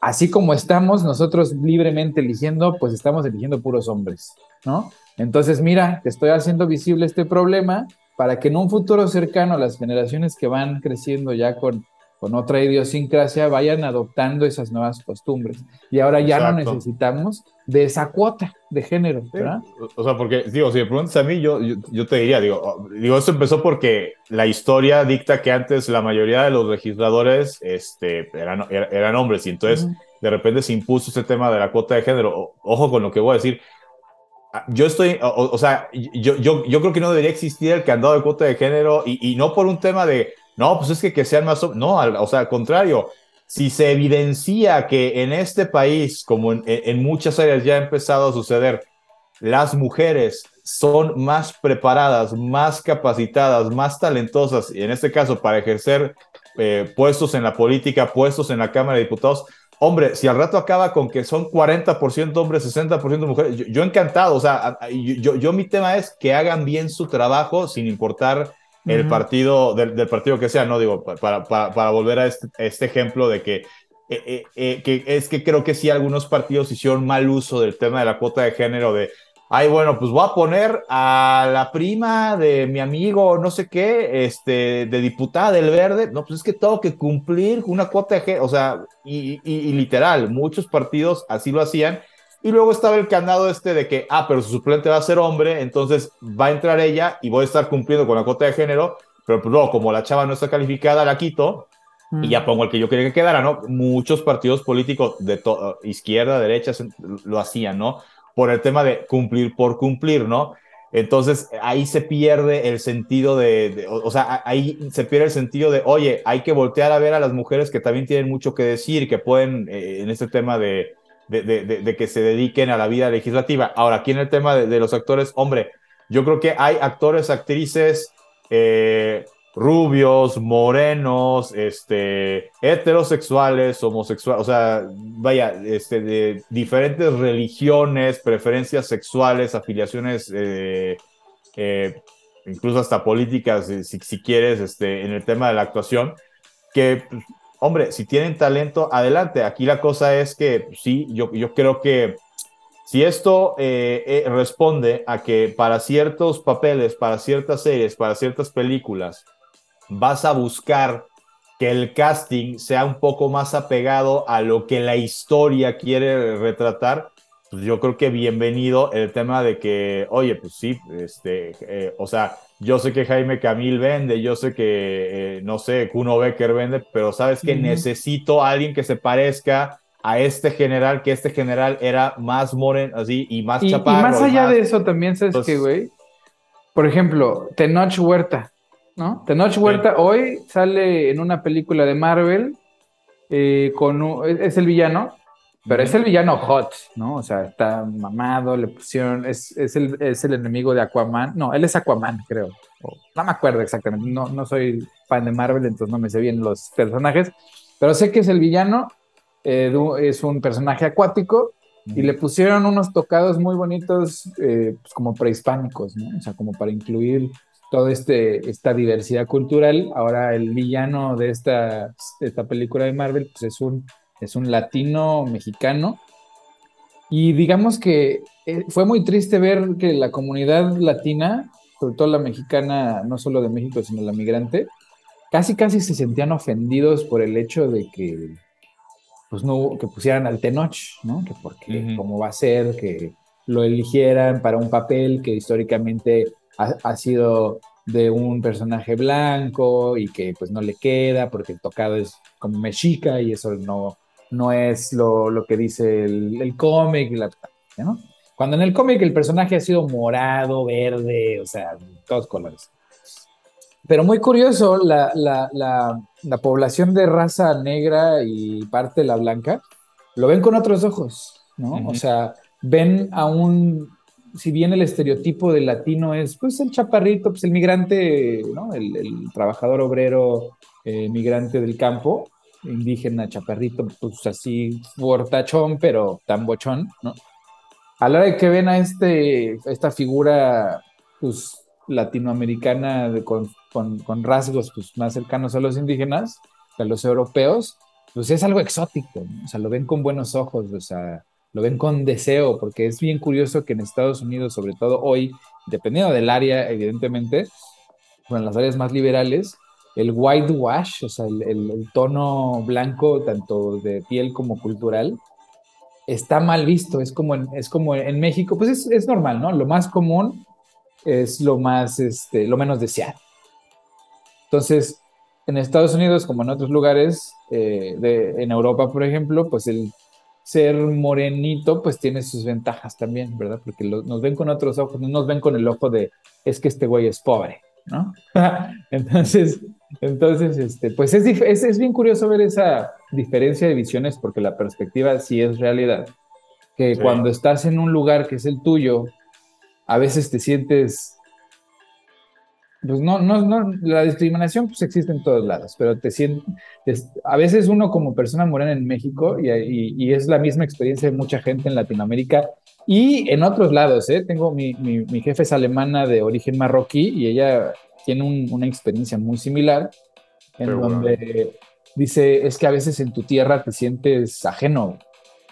así como estamos nosotros libremente eligiendo, pues estamos eligiendo puros hombres, ¿no? Entonces, mira, te estoy haciendo visible este problema para que en un futuro cercano las generaciones que van creciendo ya con con otra idiosincrasia vayan adoptando esas nuevas costumbres. Y ahora ya no necesitamos de esa cuota de género, ¿verdad? O sea, porque, digo, si me preguntas a mí, yo, yo, te diría, digo, digo, esto empezó porque la historia dicta que antes la mayoría de los legisladores este, eran, eran hombres y entonces de repente se impuso este tema de la cuota de género. ojo con lo que voy a decir. Ah, yo estoy, o, sea, yo, yo, yo creo que no debería existir el candado de cuota de género y, y no por un tema de no, pues es que, que sean más, no, o sea, al contrario, si se evidencia que en este país, como en, muchas áreas ya ha empezado a suceder, las mujeres son más preparadas, más capacitadas, más talentosas, y en este caso para ejercer eh, puestos en la política, puestos en la Cámara de Diputados, hombre, si al rato acaba con que son 40% hombres, 60% mujeres, yo, encantado, o sea, yo, yo mi tema es que hagan bien su trabajo sin importar el partido, del, partido que sea, ¿no? Digo, para, para, volver a este, este, ejemplo de que, eh, eh, eh, que es que creo que sí algunos partidos hicieron mal uso del tema de la cuota de género de, ay, bueno, pues voy a poner a la prima de mi amigo, no sé qué, este, de diputada del verde, no, pues es que tengo que cumplir una cuota de género, o sea, y, y literal, muchos partidos así lo hacían y luego estaba el candado este de que, ah, pero su suplente va a ser hombre, entonces va a entrar ella y voy a estar cumpliendo con la cuota de género, pero pues luego, como la chava no está calificada, la quito y ya mm. pongo el que yo quería que quedara, ¿no? Muchos partidos políticos de izquierda, derecha, lo hacían, ¿no? Por el tema de cumplir por cumplir, ¿no? Entonces ahí se pierde el sentido de, o, sea, ahí se pierde el sentido de, oye, hay que voltear a ver a las mujeres que también tienen mucho que decir, que pueden, eh, en este tema de, de, que se dediquen a la vida legislativa. Ahora, aquí en el tema de, los actores, hombre, yo creo que hay actores, actrices eh, rubios, morenos, este, heterosexuales, homosexuales, o sea, vaya, este, de diferentes religiones, preferencias sexuales, afiliaciones, eh, eh, incluso hasta políticas, si, si, quieres, este, en el tema de la actuación, que pues, hombre, si tienen talento, adelante. Aquí la cosa es que pues, sí, yo, yo creo que si esto eh, responde a que para ciertos papeles, para ciertas series, para ciertas películas, vas a buscar que el casting sea un poco más apegado a lo que la historia quiere retratar, pues yo creo que bienvenido el tema de que, oye, pues sí, este, eh, o sea, yo sé que Jaime Camil vende, yo sé que, eh, no sé, Kuno Becker vende, pero sabes que necesito a alguien que se parezca a este general, que este general era más moren, así, y más chaparro. Y más allá de eso también, ¿sabes qué, güey? por ejemplo, Tenoch Huerta, ¿no? Tenoch Huerta hoy sale en una película de Marvel eh, con es el villano, pero es el villano hot, ¿no? O sea, está mamado, le pusieron, es, es, el, es el enemigo de Aquaman. No, él es Aquaman, creo. no me acuerdo exactamente, no, no soy fan de Marvel, entonces no me sé bien los personajes, pero sé que es el villano, eh, es un personaje acuático y le pusieron unos tocados muy bonitos, eh, pues como prehispánicos, ¿no? O sea, como para incluir toda este, esta diversidad cultural. Ahora el villano de esta, de esta película de Marvel, pues es un es un latino mexicano. Y digamos que eh, fue muy triste ver que la comunidad latina, sobre todo la mexicana, no solo de México, sino la migrante, casi casi se sentían ofendidos por el hecho de que pues no que pusieran al Tenoch, ¿no? Que porque cómo va a ser que lo eligieran para un papel que históricamente ha, ha, sido de un personaje blanco y que pues no le queda porque el tocado es como mexica y eso no no es lo, que dice el, cómic, ¿no? Cuando en el cómic el personaje ha sido morado, verde, o sea, todos colores. Pero muy curioso, la, población de raza negra y parte de la blanca lo ven con otros ojos, ¿no? O sea, ven a un, si bien el estereotipo del latino es, pues, el chaparrito, pues, el migrante, ¿no? El, trabajador obrero eh, migrante del campo, indígena, chaparrito, pues así, fortachón, pero tan bochón, ¿no? A la hora de que ven a este, esta figura, pues, latinoamericana de, con, rasgos pues, más cercanos a los indígenas, a los europeos, pues es algo exótico, o sea, lo ven con buenos ojos, o sea, lo ven con deseo, porque es bien curioso que en Estados Unidos, sobre todo hoy, dependiendo del área, evidentemente, bueno, en las áreas más liberales, el whitewash, o sea, el, tono blanco, tanto de piel como cultural, está mal visto. Es como en, es como en México, pues es, normal, ¿no? Lo más común es lo más, este, lo menos deseado. Entonces, en Estados Unidos, como en otros lugares, eh, de, en Europa, por ejemplo, pues el ser morenito, pues tiene sus ventajas también, ¿verdad? Porque nos ven con otros ojos, no nos ven con el ojo de, es que este güey es pobre, ¿no? (laughs) Entonces, entonces, este, pues es, es, bien curioso ver esa diferencia de visiones porque la perspectiva sí es realidad. Que cuando estás en un lugar que es el tuyo, a veces te sientes, pues no, no, no, la discriminación pues existe en todos lados, pero te sientes, a veces uno como persona morena en México, y, y, es la misma experiencia de mucha gente en Latinoamérica y en otros lados, ¿eh? tengo mi, mi, mi jefe es alemana de origen marroquí y ella tiene una experiencia muy similar, en donde dice, es que a veces en tu tierra te sientes ajeno,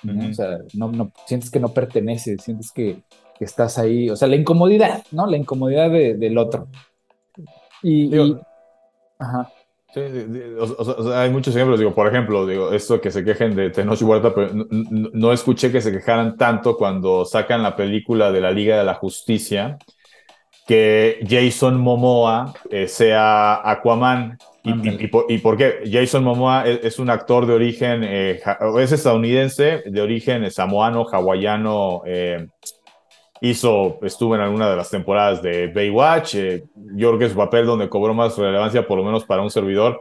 o sea, no, sientes que no perteneces, sientes que, estás ahí, o sea, la incomodidad, ¿no? La incomodidad del otro. Y, ajá. Sí, o, sea, hay muchos ejemplos, digo, por ejemplo, digo, esto que se quejen de Tenoch Huerta, pero no, escuché que se quejaran tanto cuando sacan la película de la Liga de la Justicia, que Jason Momoa eh, sea Aquaman. Y, por, qué? Jason Momoa es, un actor de origen, eh, es estadounidense, de origen samoano, hawaiano. Eh, hizo, estuvo en alguna de las temporadas de Baywatch. yo creo que su papel donde cobró más relevancia, por lo menos para un servidor,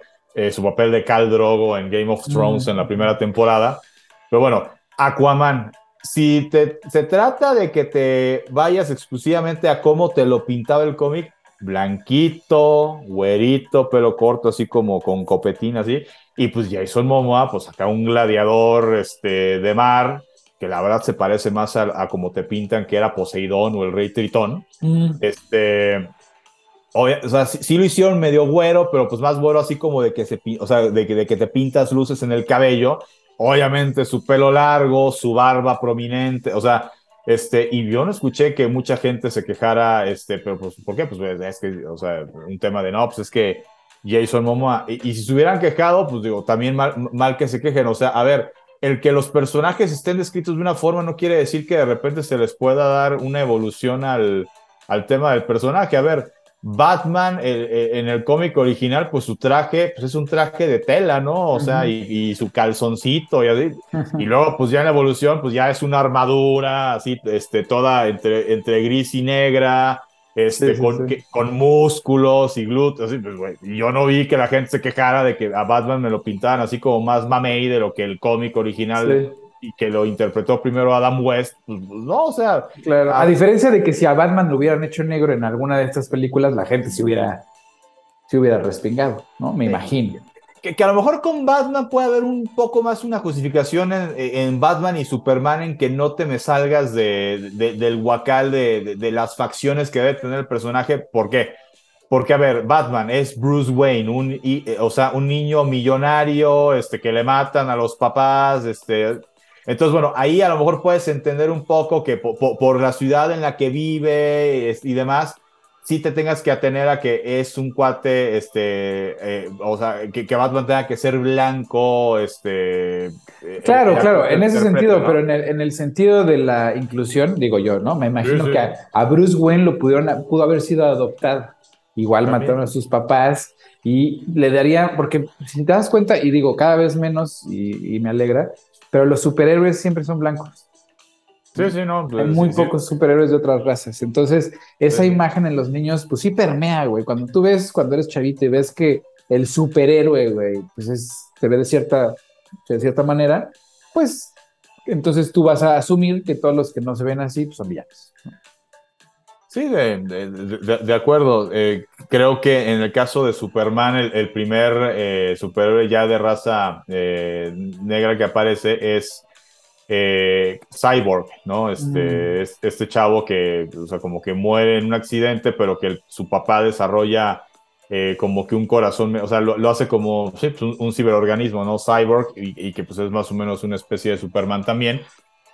su papel de Khal Drogo en Game of Thrones en la primera temporada. Pero bueno, Aquaman, si te, se trata de que te vayas exclusivamente a cómo te lo pintaba el cómic, blanquito, güerito, pelo corto, así como con copetín, así, y pues Jason Momoa, pues acá un gladiador este, de mar, que la verdad se parece más a, como te pintan que era Poseidón o el rey Tritón. Mm. Este, o, sea, sí, lo hicieron medio güero, pero pues más güero así como de que se, o sea, de de que te pintas luces en el cabello obviamente su pelo largo, su barba prominente, o sea, este, y yo no escuché que mucha gente se quejara, este, pero pues, ¿por qué? Pues es que, o sea, un tema de no, pues es que Jason Momoa, y, y si se hubieran quejado, pues digo, también mal, mal, que se quejen, o sea, a ver, el que los personajes estén descritos de una forma no quiere decir que de repente se les pueda dar una evolución al, al tema del personaje, a ver, Batman en el cómic original, pues su traje pues es un traje de tela, ¿no? O sea, y, su calzoncito y así. Y luego, pues ya en la evolución, pues ya es una armadura así, este, toda entre, entre gris y negra. Este, con, con, músculos y glúteos. Pues, yo no vi que la gente se quejara de que a Batman me lo pintaran así como más mamey de lo que el cómic original y que lo interpretó primero Adam West. Pues, pues, no, o sea. Claro. A, diferencia de que si a Batman lo hubieran hecho negro en alguna de estas películas, la gente se hubiera, se hubiera respingado, ¿no? Me imagino que, a lo mejor con Batman puede haber un poco más una justificación en, Batman y Superman en que no te me salgas de, del huacal de, de, las facciones que debe tener el personaje. ¿Por qué? Porque, a ver, Batman es Bruce Wayne, un, eh, o sea, un niño millonario este, que le matan a los papás. Este, entonces, bueno, ahí a lo mejor puedes entender un poco que por la ciudad en la que vive y demás, si te tengas que atener a que es un cuate, este, eh, o sea, que, que, Batman tenga que ser blanco, este... Eh, claro, claro, en ese sentido, pero en el, en el, sentido de la inclusión, digo yo, ¿no? Me imagino que a, Bruce Wayne lo pudieron, pudo haber sido adoptado. Igual mataron a sus papás y le daría, porque si te das cuenta, y digo, cada vez menos, y, y me alegra, pero los superhéroes siempre son blancos. Sí, sí, no. Hay muy pocos superhéroes de otras razas. Entonces, esa imagen en los niños, pues sí permea, güey. Cuando tú ves, cuando eres chavito y ves que el superhéroe, güey, pues es, te ve de cierta, de cierta manera, pues entonces tú vas a asumir que todos los que no se ven así pues son villanos. Sí, de, acuerdo. Eh, creo que en el caso de Superman, el, primer eh, superhéroe ya de raza eh, negra que aparece es eh, Cyborg, ¿no? Este, mm. este chavo que, o sea, como que muere en un accidente, pero que su papá desarrolla eh, como que un corazón, o sea, lo, hace como sí, pues un, ciberorganismo, ¿no? Cyborg, y, que pues es más o menos una especie de Superman también.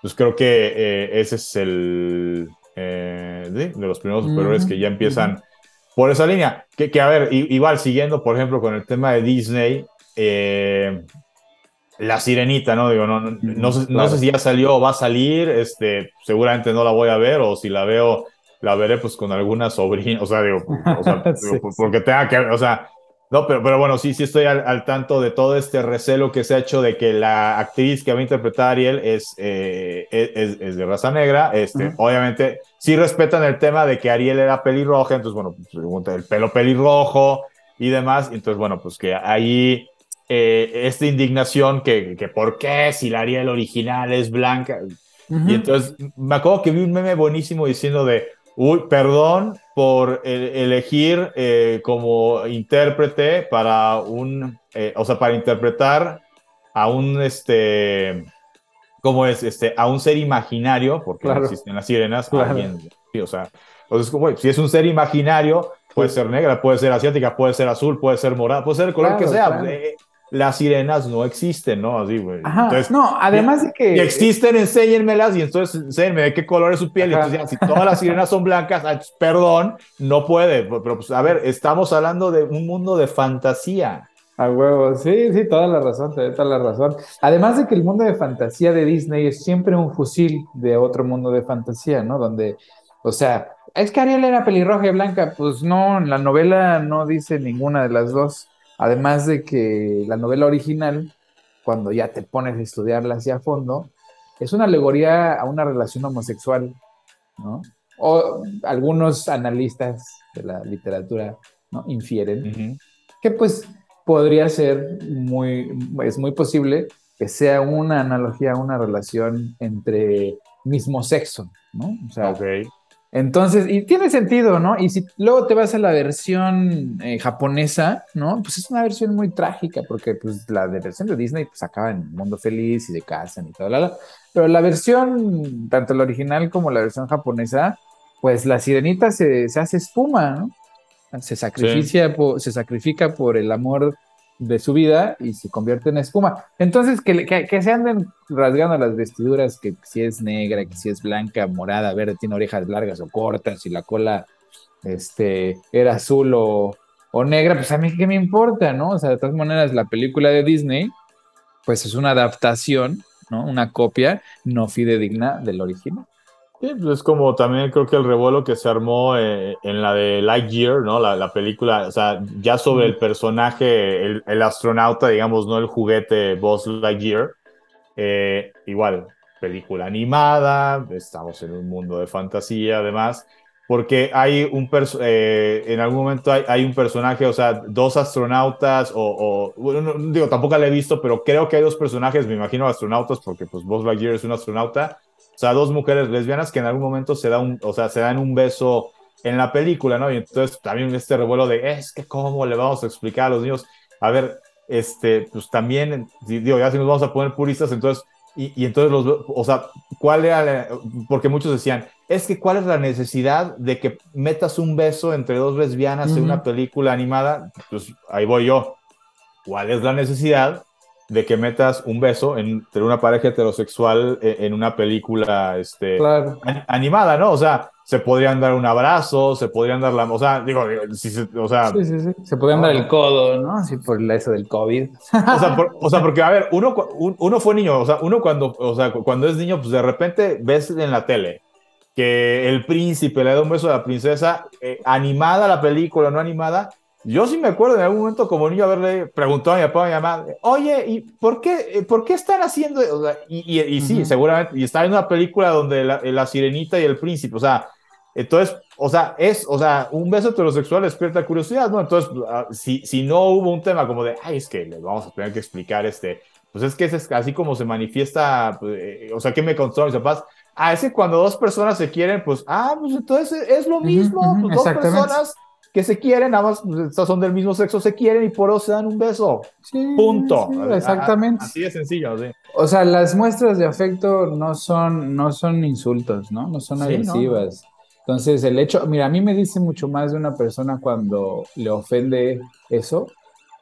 Pues creo que eh, ese es el de los primeros superhéroes que ya empiezan por esa línea. Que, que a ver, igual siguiendo, por ejemplo, con el tema de Disney, eh, la sirenita, ¿no? Digo, no, no, sé, si ya salió o va a salir, este, seguramente no la voy a ver, o si la veo, la veré pues con alguna sobrina, o sea, digo, (laughs) porque tenga que, o sea, no, pero, pero bueno, sí, sí estoy al, tanto de todo este recelo que se ha hecho de que la actriz que va a interpretar a Ariel es, eh, es, de raza negra, este, obviamente sí respetan el tema de que Ariel era pelirroja, entonces, bueno, pues, el pelo pelirrojo y demás, entonces, bueno, pues que ahí eh, esta indignación que, que por qué si la Ariel original es blanca. Y entonces me acuerdo que vi un meme buenísimo diciendo de, uy, perdón por elegir eh, como intérprete para un, eh, o sea, para interpretar a un, este, ¿cómo es? Este, a un ser imaginario, porque no existen las sirenas, alguien, o sea, entonces, como, si es un ser imaginario, puede ser negra, puede ser asiática, puede ser azul, puede ser morada, puede ser el color que sea las sirenas no existen, ¿no? Así, güey. Entonces, no, además de que... Si existen, enséñenmelas y entonces enséñenme de qué color es su piel. Y entonces, ya, si todas las sirenas son blancas, perdón, no puede. Pero, pues, a ver, estamos hablando de un mundo de fantasía. A huevo, sí, sí, toda la razón, toda la razón. Además de que el mundo de fantasía de Disney es siempre un fusil de otro mundo de fantasía, ¿no? Donde, o sea, es que Ariel era pelirroja y blanca, pues no, en la novela no dice ninguna de las dos. Además de que la novela original, cuando ya te pones a estudiarla hacia fondo, es una alegoría a una relación homosexual, ¿no? O algunos analistas de la literatura ¿no? infieren que pues podría ser muy, es muy posible que sea una analogía a una relación entre mismo sexo, ¿no? O sea, entonces, y tiene sentido, ¿no? Y si luego te vas a la versión eh, japonesa, ¿no? Pues es una versión muy trágica, porque pues la de versión de Disney pues acaba en un mundo feliz y de casa y todo, la, pero la versión, tanto la original como la versión japonesa, pues la sirenita se, hace espuma, ¿no? Se sacrifica, se sacrifica por el amor de su vida y se convierte en espuma. Entonces, que, que, se anden rasgando las vestiduras, que si es negra, que si es blanca, morada, verde, tiene orejas largas o cortas, y la cola este, era azul o, o negra, pues a mí qué me importa, ¿no? O sea, de todas maneras, la película de Disney, pues es una adaptación, ¿no? Una copia no fidedigna del original. Sí, pues es como también creo que el revuelo que se armó eh, en la de Lightyear, ¿no? La, la, película, o sea, ya sobre el personaje, el, el, astronauta, digamos, no el juguete Buzz Lightyear. Eh, igual, película animada, estamos en un mundo de fantasía, además. porque hay un eh, en algún momento hay, un personaje, o sea, dos astronautas, o, bueno, digo, tampoco la he visto, pero creo que hay dos personajes, me imagino astronautas, porque pues Buzz Lightyear es un astronauta, o sea, dos mujeres lesbianas que en algún momento se da un, o sea, se dan un beso en la película, ¿no? Y entonces también este revuelo de, es que cómo le vamos a explicar a los niños, a ver, este, pues también, digo, ya si nos vamos a poner puristas, entonces, y, y entonces los, o sea, ¿cuál era, porque muchos decían, es que cuál es la necesidad de que metas un beso entre dos lesbianas en una película animada, pues ahí voy yo. ¿Cuál es la necesidad de que metas un beso entre una pareja heterosexual e, en una película este, animada, ¿no? O sea, se podrían dar un abrazo, se podrían dar la, o sea, digo, si se, o sea, sí, sí, sí. se podrían dar el codo, ¿no? Así por eso del COVID. O sea, o sea, porque a ver, uno, uno fue niño, o sea, uno cuando, o sea, cuando es niño, pues de repente ves en la tele que el príncipe le da un beso a la princesa, eh, animada la película, no animada. Yo sí me acuerdo en algún momento como niño haberle preguntado a mi papá a mi mamá, oye, ¿y por qué, eh, por qué están haciendo? y, y, sí, seguramente, y está en una película donde la, sirenita y el príncipe, o sea, entonces, o sea, es, o sea, un beso heterosexual despierta curiosidad, ¿no? Entonces, ah, si, si no hubo un tema como de, ay, es que le vamos a tener que explicar este, pues es que es así como se manifiesta, pues, eh, o sea, ¿qué me contó mis papás? Ah, es que cuando dos personas se quieren, pues, ah, pues entonces es lo mismo, pues, dos personas que se quieren, nada más pues, son del mismo sexo, se quieren y por eso se dan un beso. Punto. exactamente. Así de sencillo, sí. O sea, las muestras de afecto no son, no son insultos, ¿no? No son agresivas. Entonces, el hecho, mira, a mí me dice mucho más de una persona cuando le ofende eso.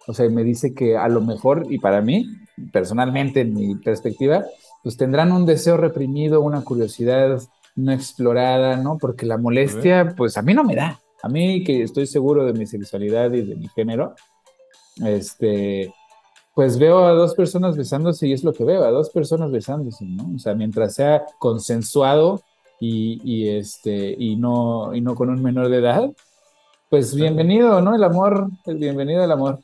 O sea, me dice que a lo mejor, y para mí, personalmente, en mi perspectiva, pues tendrán un deseo reprimido, una curiosidad no explorada, ¿no? Porque la molestia, pues a mí no me da. A mí que estoy seguro de mi sexualidad y de mi género, este, pues veo a dos personas besándose y es lo que veo, a dos personas besándose, ¿no? O sea, mientras sea consensuado y, este, y, no, y no con un menor de edad, pues bienvenido, ¿no? El amor, el bienvenido al amor.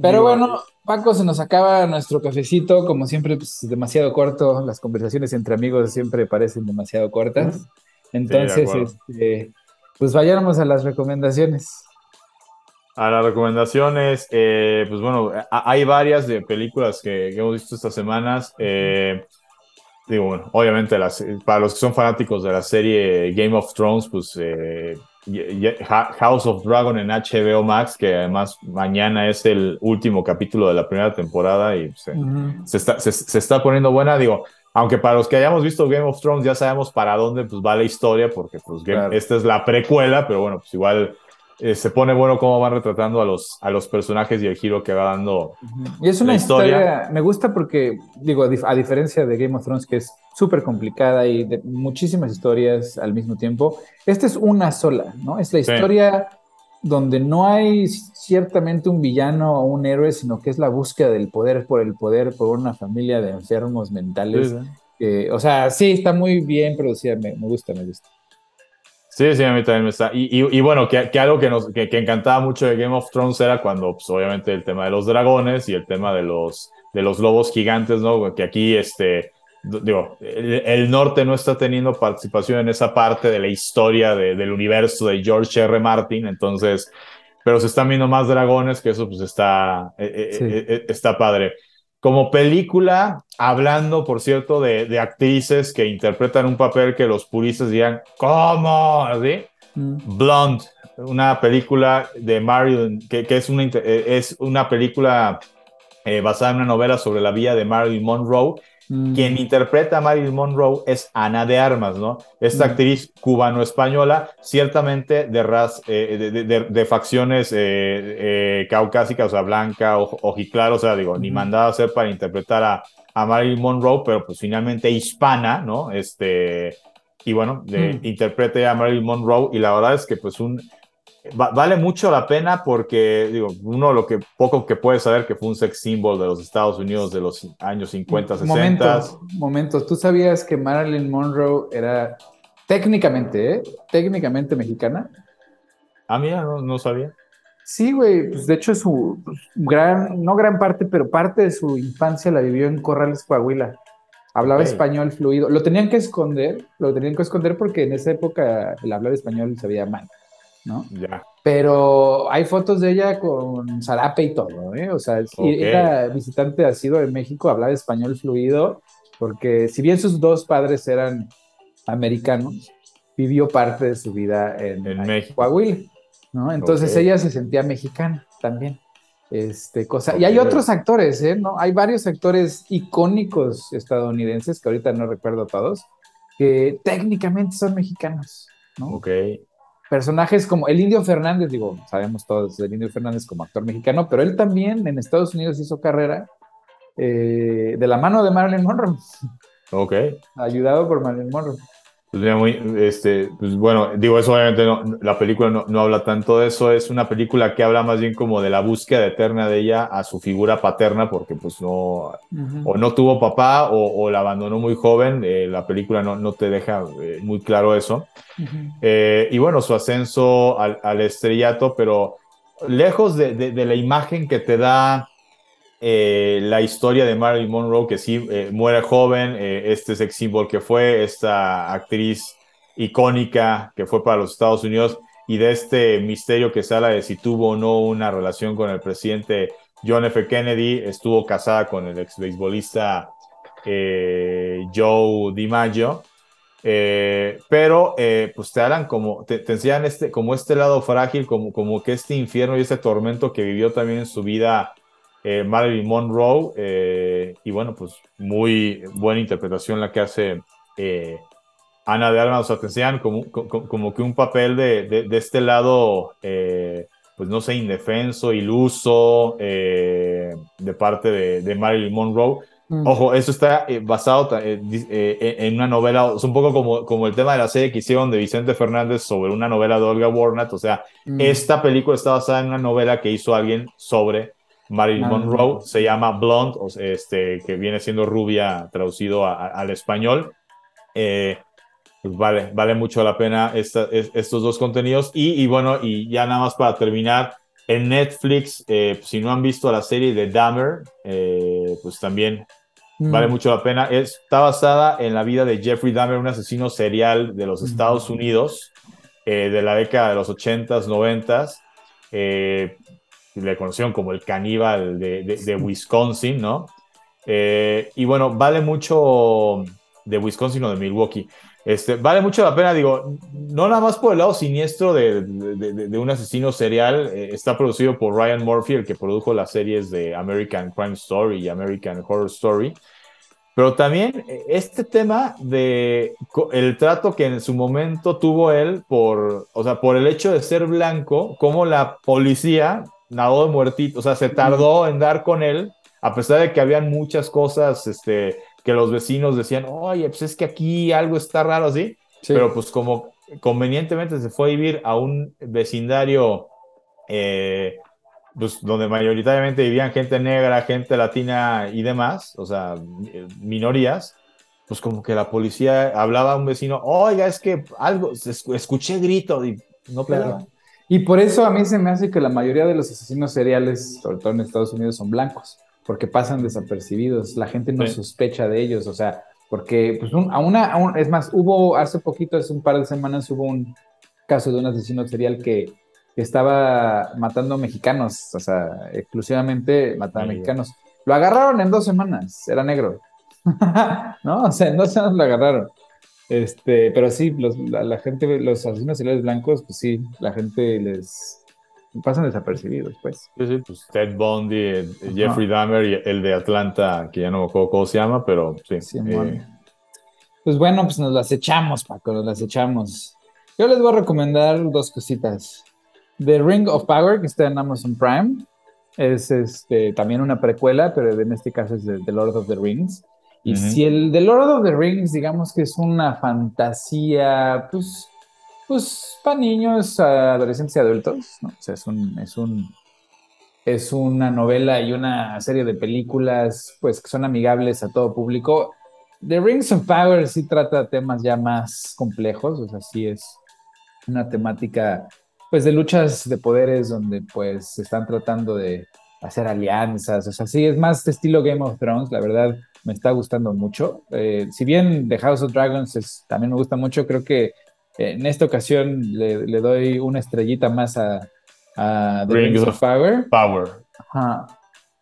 Pero bueno, Paco, se nos acaba nuestro cafecito, como siempre, pues demasiado corto. Las conversaciones entre amigos siempre parecen demasiado cortas. Entonces, este, pues vayamos a las recomendaciones. A las recomendaciones, eh, pues bueno, hay varias de películas que, hemos visto estas semanas. Eh, digo, bueno, obviamente las, para los que son fanáticos de la serie Game of Thrones, pues eh, House of Dragon en HBO Max, que además mañana es el último capítulo de la primera temporada y se, está, se, está, poniendo buena. Digo, aunque para los que hayamos visto Game of Thrones ya sabemos para dónde pues, va la historia, porque pues, esta es la precuela, pero bueno, pues igual eh, se pone bueno cómo van retratando a los, a los personajes y el giro que va dando. Y es una historia, me gusta porque, digo, a, diferencia de Game of Thrones, que es súper complicada y de muchísimas historias al mismo tiempo, esta es una sola, ¿no? Es la historia donde no hay ciertamente un villano o un héroe, sino que es la búsqueda del poder por el poder, por una familia de enfermos mentales. o sea, sí, está muy bien producida, me gusta, me gusta. Sí, sí, a mí también me está. Y, y, bueno, que, que, algo que nos que, encantaba mucho de Game of Thrones era cuando, pues, obviamente, el tema de los dragones y el tema de los, de los lobos gigantes, ¿no? Que aquí, este, digo, el, norte no está teniendo participación en esa parte de la historia del universo de George R. Martin, entonces, pero se están viendo más dragones, que eso, pues, está, eh, eh, eh, está padre. Como película, hablando, por cierto, de, actrices que interpretan un papel que los puristas dirían, ¿cómo? ¿Así? Mm. Blonde, una película de Marilyn, que, es, una, es una película eh, basada en una novela sobre la vida de Marilyn Monroe Mm. Quien interpreta a Marilyn Monroe es Ana de Armas, ¿no? Esta mm. actriz cubano-española, ciertamente de, ras, eh, de, facciones eh, eh, caucásicas, o sea, blanca, ojiclara, o sea, digo, ni mandada a ser para interpretar a, a, Marilyn Monroe, pero pues finalmente hispana, ¿no? Este, y bueno, mm. interprete a Marilyn Monroe, y la verdad es que pues un vale mucho la pena porque, digo, uno lo que poco que puede saber que fue un sex symbol de los Estados Unidos de los años 50, 60. Momentos, momentos. ¿Tú sabías que Marilyn Monroe era técnicamente, ¿eh? técnicamente mexicana? Ah, mira, no, no sabía. Sí, güey, pues de hecho su gran, no gran parte, pero parte de su infancia la vivió en Corrales, Coahuila. Hablaba español fluido. Lo tenían que esconder, lo tenían que esconder porque en esa época el hablar español se veía mal, ¿no? Ya. Pero hay fotos de ella con zarape y todo, ¿eh? O sea, era visitante ha sido de México, hablaba español fluido, porque si bien sus dos padres eran americanos, vivió parte de su vida en, en México. Coahuila, ¿no? Entonces ella se sentía mexicana también. Este, cosa. Y hay otros actores, ¿eh? ¿no? Hay varios actores icónicos estadounidenses, que ahorita no recuerdo todos, que técnicamente son mexicanos, ¿no? Ok. Personajes como el Indio Fernández, digo, sabemos todos el Indio Fernández como actor mexicano, pero él también en Estados Unidos hizo carrera eh, de la mano de Marilyn Monroe. Ok. Ayudado por Marilyn Monroe. Pues muy, este, pues bueno, digo, eso obviamente no, la película no, no, habla tanto de eso, es una película que habla más bien como de la búsqueda eterna de ella a su figura paterna, porque pues no, o no tuvo papá o, la abandonó muy joven, eh, la película no, no te deja eh, muy claro eso. Eh, y bueno, su ascenso al, al estrellato, pero lejos de, de, de la imagen que te da eh, la historia de Marilyn Monroe, que sí eh, muere joven, eh, este sex symbol que fue, esta actriz icónica que fue para los Estados Unidos, y de este misterio que sale de si tuvo o no una relación con el presidente John F. Kennedy, estuvo casada con el ex beisbolista Joe DiMaggio. pero pues te hablan como, te, enseñan este, como este lado frágil, como, como que este infierno y este tormento que vivió también en su vida eh, Marilyn Monroe, eh, y bueno, pues muy buena interpretación la que hace eh, Ana de Armas, o sea, como, como, que un papel de, de, este lado, pues no sé, indefenso, iluso, de parte de, de, Marilyn Monroe. Mm. Ojo, eso está basado en una novela, es un poco como, como el tema de la serie que hicieron de Vicente Fernández sobre una novela de Olga Warnat, o sea, mm. esta película está basada en una novela que hizo alguien sobre Marilyn Monroe, se llama Blonde, este, que viene siendo rubia traducido al español. Eh, pues vale, vale mucho la pena estos dos contenidos. Y, bueno, y ya nada más para terminar, en Netflix, eh, si no han visto la serie de Dahmer, eh, pues también mm. vale mucho la pena. Está basada en la vida de Jeffrey Dahmer, un asesino serial de los Estados Unidos de la década de los 80s, 90s le conocieron como el caníbal de, Wisconsin, ¿no? Eh, y bueno, vale mucho de Wisconsin o de Milwaukee. Este, vale mucho la pena, digo, no nada más por el lado siniestro de, un asesino serial, eh, está producido por Ryan Murphy, el que produjo las series de American Crime Story y American Horror Story, pero también eh, este tema de el trato que en su momento tuvo él por, o sea, por el hecho de ser blanco, como la policía nadó de muertito, o sea, se tardó en dar con él, a pesar de que habían muchas cosas este, que los vecinos decían, oye, pues es que aquí algo está raro así, pero pues como convenientemente se fue a vivir a un vecindario eh, pues, donde mayoritariamente vivían gente negra, gente latina y demás, o sea, minorías, pues como que la policía hablaba a un vecino, oiga, es que algo, escuché grito y no pegaba. Y por eso a mí se me hace que la mayoría de los asesinos seriales, sobre todo en Estados Unidos, son blancos, porque pasan desapercibidos, la gente no sospecha de ellos, o sea, porque pues a una, es más, hubo hace poquito, hace un par de semanas, hubo un caso de un asesino serial que, estaba matando mexicanos, o sea, exclusivamente mataba mexicanos. Lo agarraron en dos semanas, era negro. (laughs) ¿No? O sea, en dos semanas lo agarraron. Este, pero sí, los, la, gente, los asesinos seriales blancos, pues sí, la gente les pasan desapercibidos, pues. Sí, sí, pues Ted Bundy, Jeffrey Dahmer y el de Atlanta, que ya no me acuerdo cómo se llama, pero sí. Eh. Pues bueno, pues nos las echamos, Paco, nos las echamos. Yo les voy a recomendar dos cositas. The Ring of Power, que está en Amazon Prime, es este, también una precuela, pero en este caso es de The Lord of the Rings. Y si el de Lord of the Rings, digamos que es una fantasía, pues, pues para niños, adolescentes y adultos, ¿no? O sea, es un, es un, es una novela y una serie de películas, pues, que son amigables a todo público. The Rings of Power sí trata temas ya más complejos, o sea, sí es una temática, pues, de luchas de poderes donde, pues, se están tratando de hacer alianzas, o sea, sí es más estilo Game of Thrones, la verdad me está gustando mucho. Eh, si bien The House of Dragons también me gusta mucho, creo que en esta ocasión le, doy una estrellita más a, The Rings, of, Power. Power.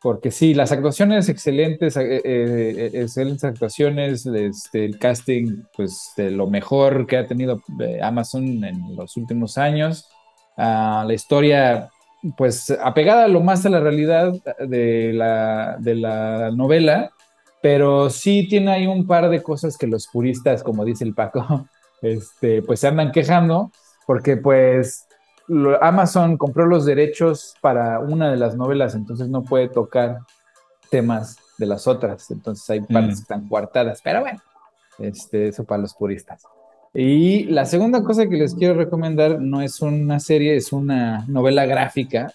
Porque sí, las actuaciones excelentes, eh, eh, excelentes actuaciones, este, el casting, pues de lo mejor que ha tenido Amazon en los últimos años. Ah, la historia pues apegada lo más a la realidad de la, de la novela, pero sí tiene ahí un par de cosas que los puristas, como dice el Paco, (laughs) este, pues se andan quejando, porque pues Amazon compró los derechos para una de las novelas, entonces no puede tocar temas de las otras, entonces hay partes que están coartadas, pero bueno, este, eso para los puristas. Y la segunda cosa que les quiero recomendar no es una serie, es una novela gráfica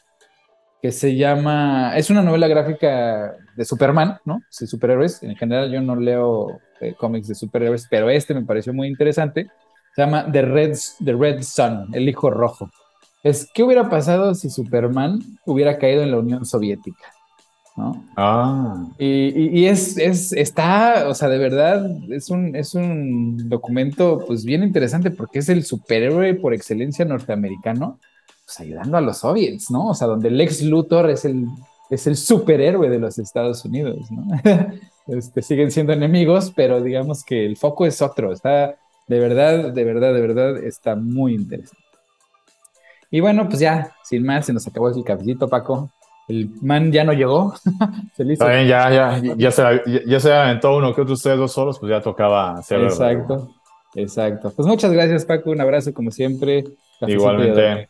que se llama, es una novela gráfica de Superman, ¿no? De superhéroes. En general yo no leo eh, cómics de superhéroes, pero este me pareció muy interesante. Se llama The Red, The Red Sun, el hijo rojo. Es, ¿qué hubiera pasado si Superman hubiera caído en la Unión Soviética? ¿no? Ah. Y, es, es, está, o sea, de verdad, es un, es un documento, pues, bien interesante porque es el superhéroe por excelencia norteamericano, pues, ayudando a los soviets, ¿no? O sea, donde Lex Luthor es el, es el superhéroe de los Estados Unidos, ¿no? (laughs) este, siguen siendo enemigos, pero digamos que el foco es otro, está, de verdad, de verdad, de verdad, está muy interesante. Y bueno, pues ya, sin más, se nos acabó el cafecito, Paco el man ya no llegó. (laughs) Feliz. ya, ya, ya, se, ya, se aventó uno que otro ustedes dos solos, pues ya tocaba hacerlo. Exacto, exacto. Pues muchas gracias, Paco. Un abrazo como siempre. Igualmente.